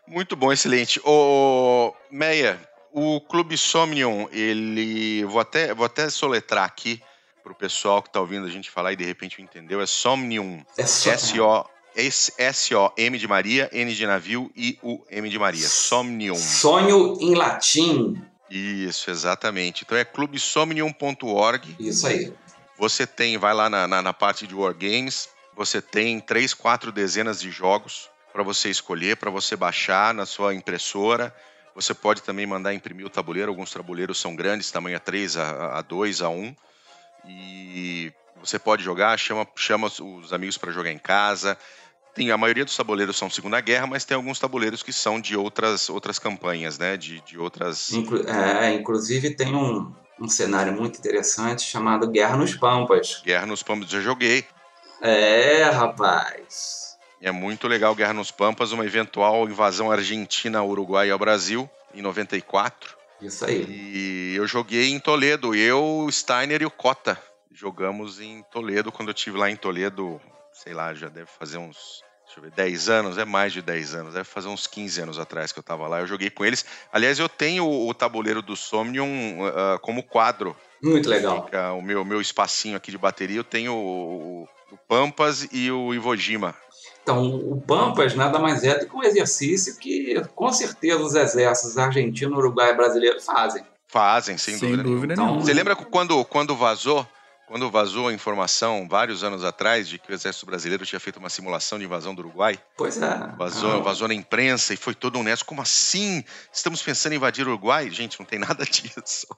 [SPEAKER 2] Muito bom, excelente. O Meia, o Clube Somnium, ele vou até vou até soletrar aqui para o pessoal que está ouvindo a gente falar e de repente entendeu. É Somnium. É S O S O M de Maria, N de navio e U M de Maria. Somnium.
[SPEAKER 4] Sonho em latim.
[SPEAKER 2] Isso, exatamente. Então é clubesomnium.org.
[SPEAKER 4] Isso aí.
[SPEAKER 2] Você tem, vai lá na, na, na parte de Wargames, você tem três, quatro dezenas de jogos para você escolher, para você baixar na sua impressora. Você pode também mandar imprimir o tabuleiro. Alguns tabuleiros são grandes, tamanho A3, A, A2, A1. E você pode jogar, chama, chama os amigos para jogar em casa. Tem, a maioria dos tabuleiros são Segunda Guerra, mas tem alguns tabuleiros que são de outras, outras campanhas, né? De, de outras.
[SPEAKER 4] Inclu é, inclusive tem um, um cenário muito interessante chamado Guerra nos Pampas.
[SPEAKER 2] Guerra nos Pampas, já joguei.
[SPEAKER 4] É, rapaz.
[SPEAKER 2] É muito legal Guerra nos Pampas, uma eventual invasão argentina ao Uruguai e ao Brasil em 94.
[SPEAKER 4] Isso aí.
[SPEAKER 2] E eu joguei em Toledo, eu, o Steiner e o Cota. Jogamos em Toledo quando eu tive lá em Toledo, sei lá, já deve fazer uns deixa eu ver, 10 anos, é mais de 10 anos, deve fazer uns 15 anos atrás que eu tava lá, eu joguei com eles. Aliás, eu tenho o, tabuleiro do Somnium uh, como quadro.
[SPEAKER 4] Muito legal.
[SPEAKER 2] Fica o meu, meu espacinho aqui de bateria, eu tenho o, o Pampas e o Iwo Jima.
[SPEAKER 4] Então, o Pampas nada mais é do que um exercício que, com certeza, os exércitos argentino, uruguai e brasileiro fazem.
[SPEAKER 2] Fazem, sem, sem dúvida, dúvida nenhuma. Você lembra quando, quando vazou quando vazou a informação, vários anos atrás, de que o Exército Brasileiro tinha feito uma simulação de invasão do Uruguai?
[SPEAKER 4] Pois é.
[SPEAKER 2] Vazou, ah. vazou na imprensa e foi todo um. Como assim? Estamos pensando em invadir o Uruguai? Gente, não tem nada disso.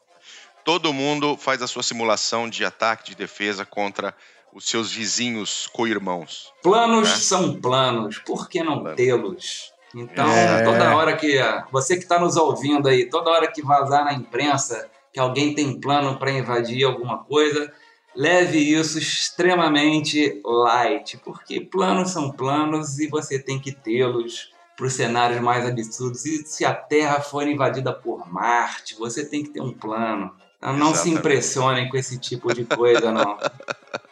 [SPEAKER 2] Todo mundo faz a sua simulação de ataque, de defesa contra os seus vizinhos co-irmãos.
[SPEAKER 4] Planos né? são planos, por que não tê-los? Então, é... toda hora que você que está nos ouvindo aí, toda hora que vazar na imprensa que alguém tem plano para invadir alguma coisa, leve isso extremamente light, porque planos são planos e você tem que tê-los para os cenários mais absurdos. E se a Terra for invadida por Marte, você tem que ter um plano. Então, não Exatamente. se impressionem com esse tipo de coisa, não.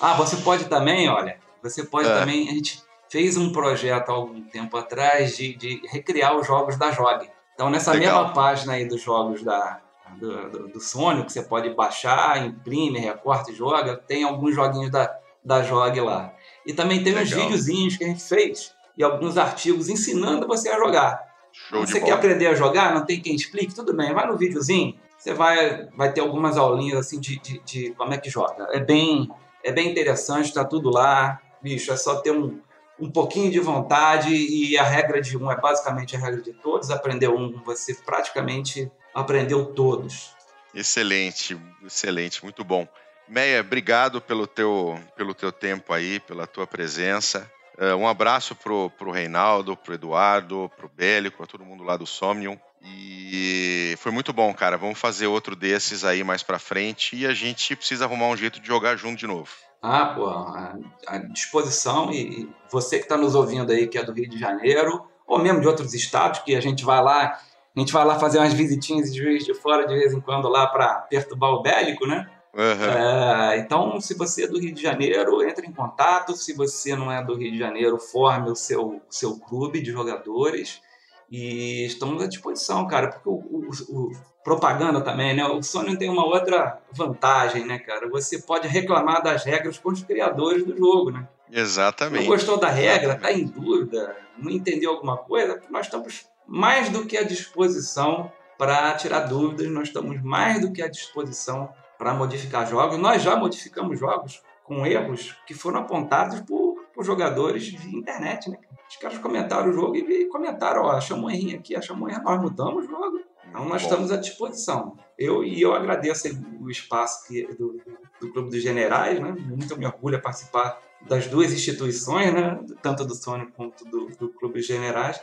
[SPEAKER 4] Ah, você pode também, olha, você pode é. também. A gente fez um projeto há algum tempo atrás de, de recriar os jogos da JOG. Então, nessa Legal. mesma página aí dos jogos da, do, do, do Sony, que você pode baixar, imprime, recorta e joga, tem alguns joguinhos da, da JOG lá. E também tem Legal. uns videozinhos que a gente fez e alguns artigos ensinando você a jogar. Show você quer aprender a jogar, não tem quem explique, tudo bem, vai no videozinho, você vai, vai ter algumas aulinhas assim de, de, de como é que joga. É bem, é bem interessante, está tudo lá. Bicho, é só ter um, um pouquinho de vontade e a regra de um é basicamente a regra de todos. Aprendeu um, você praticamente aprendeu todos.
[SPEAKER 2] Excelente, excelente, muito bom. Meia, obrigado pelo teu, pelo teu tempo aí, pela tua presença. Uh, um abraço pro, pro Reinaldo, pro Eduardo, pro Bélico, a todo mundo lá do Somnium. E foi muito bom, cara. Vamos fazer outro desses aí mais pra frente e a gente precisa arrumar um jeito de jogar junto de novo.
[SPEAKER 4] Ah, pô, à disposição. E você que está nos ouvindo aí, que é do Rio de Janeiro, ou mesmo de outros estados, que a gente vai lá, a gente vai lá fazer umas visitinhas de juiz de fora de vez em quando lá para perturbar o bélico, né? Uhum. É, então, se você é do Rio de Janeiro, entre em contato. Se você não é do Rio de Janeiro, forme o seu, seu clube de jogadores E estamos à disposição, cara, porque o, o, o propaganda também, né? O Sony tem uma outra vantagem, né, cara? Você pode reclamar das regras com os criadores do jogo, né?
[SPEAKER 2] Exatamente.
[SPEAKER 4] Não gostou da regra, está em dúvida, não entendeu alguma coisa, nós estamos mais do que à disposição para tirar dúvidas, nós estamos mais do que à disposição para modificar jogos. Nós já modificamos jogos com erros que foram apontados por, por jogadores via internet, né? Os caras comentaram o jogo e comentaram, ó, achamos um errinho aqui, achamos um erro, nós mudamos o jogo. Então nós Bom. estamos à disposição. Eu e eu agradeço o espaço que, do, do Clube dos Generais, né? Muito me orgulho participar das duas instituições, né? Tanto do Sony quanto do, do Clube dos Generais,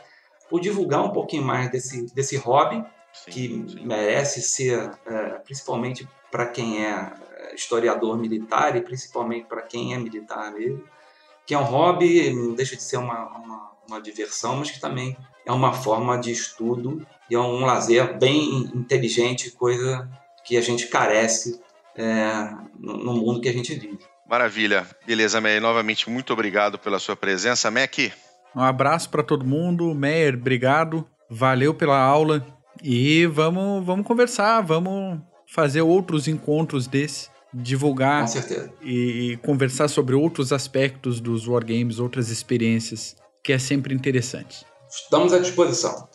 [SPEAKER 4] por divulgar um pouquinho mais desse, desse hobby sim, que sim. merece ser, é, principalmente para quem é, é historiador militar e principalmente para quem é militar mesmo, que é um hobby, não deixa de ser uma, uma, uma diversão, mas que também é uma forma de estudo e é um lazer bem inteligente, coisa que a gente carece é, no mundo que a gente vive.
[SPEAKER 2] Maravilha. Beleza, Meyer. Novamente, muito obrigado pela sua presença. Mac.
[SPEAKER 3] Um abraço para todo mundo. Meyer, obrigado. Valeu pela aula. E vamos, vamos conversar, vamos fazer outros encontros desse, divulgar e, e conversar sobre outros aspectos dos wargames, outras experiências, que é sempre interessante.
[SPEAKER 4] Estamos à disposição.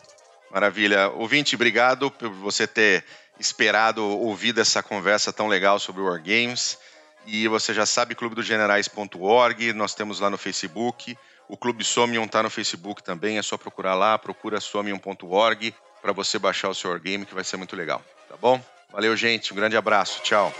[SPEAKER 2] Maravilha. Ouvinte, obrigado por você ter esperado ouvir essa conversa tão legal sobre Wargames. E você já sabe, clubedogenerais.org, nós temos lá no Facebook. O Clube Somion está no Facebook também, é só procurar lá, procura somion.org para você baixar o seu Wargame, que vai ser muito legal, tá bom? Valeu, gente, um grande abraço, tchau.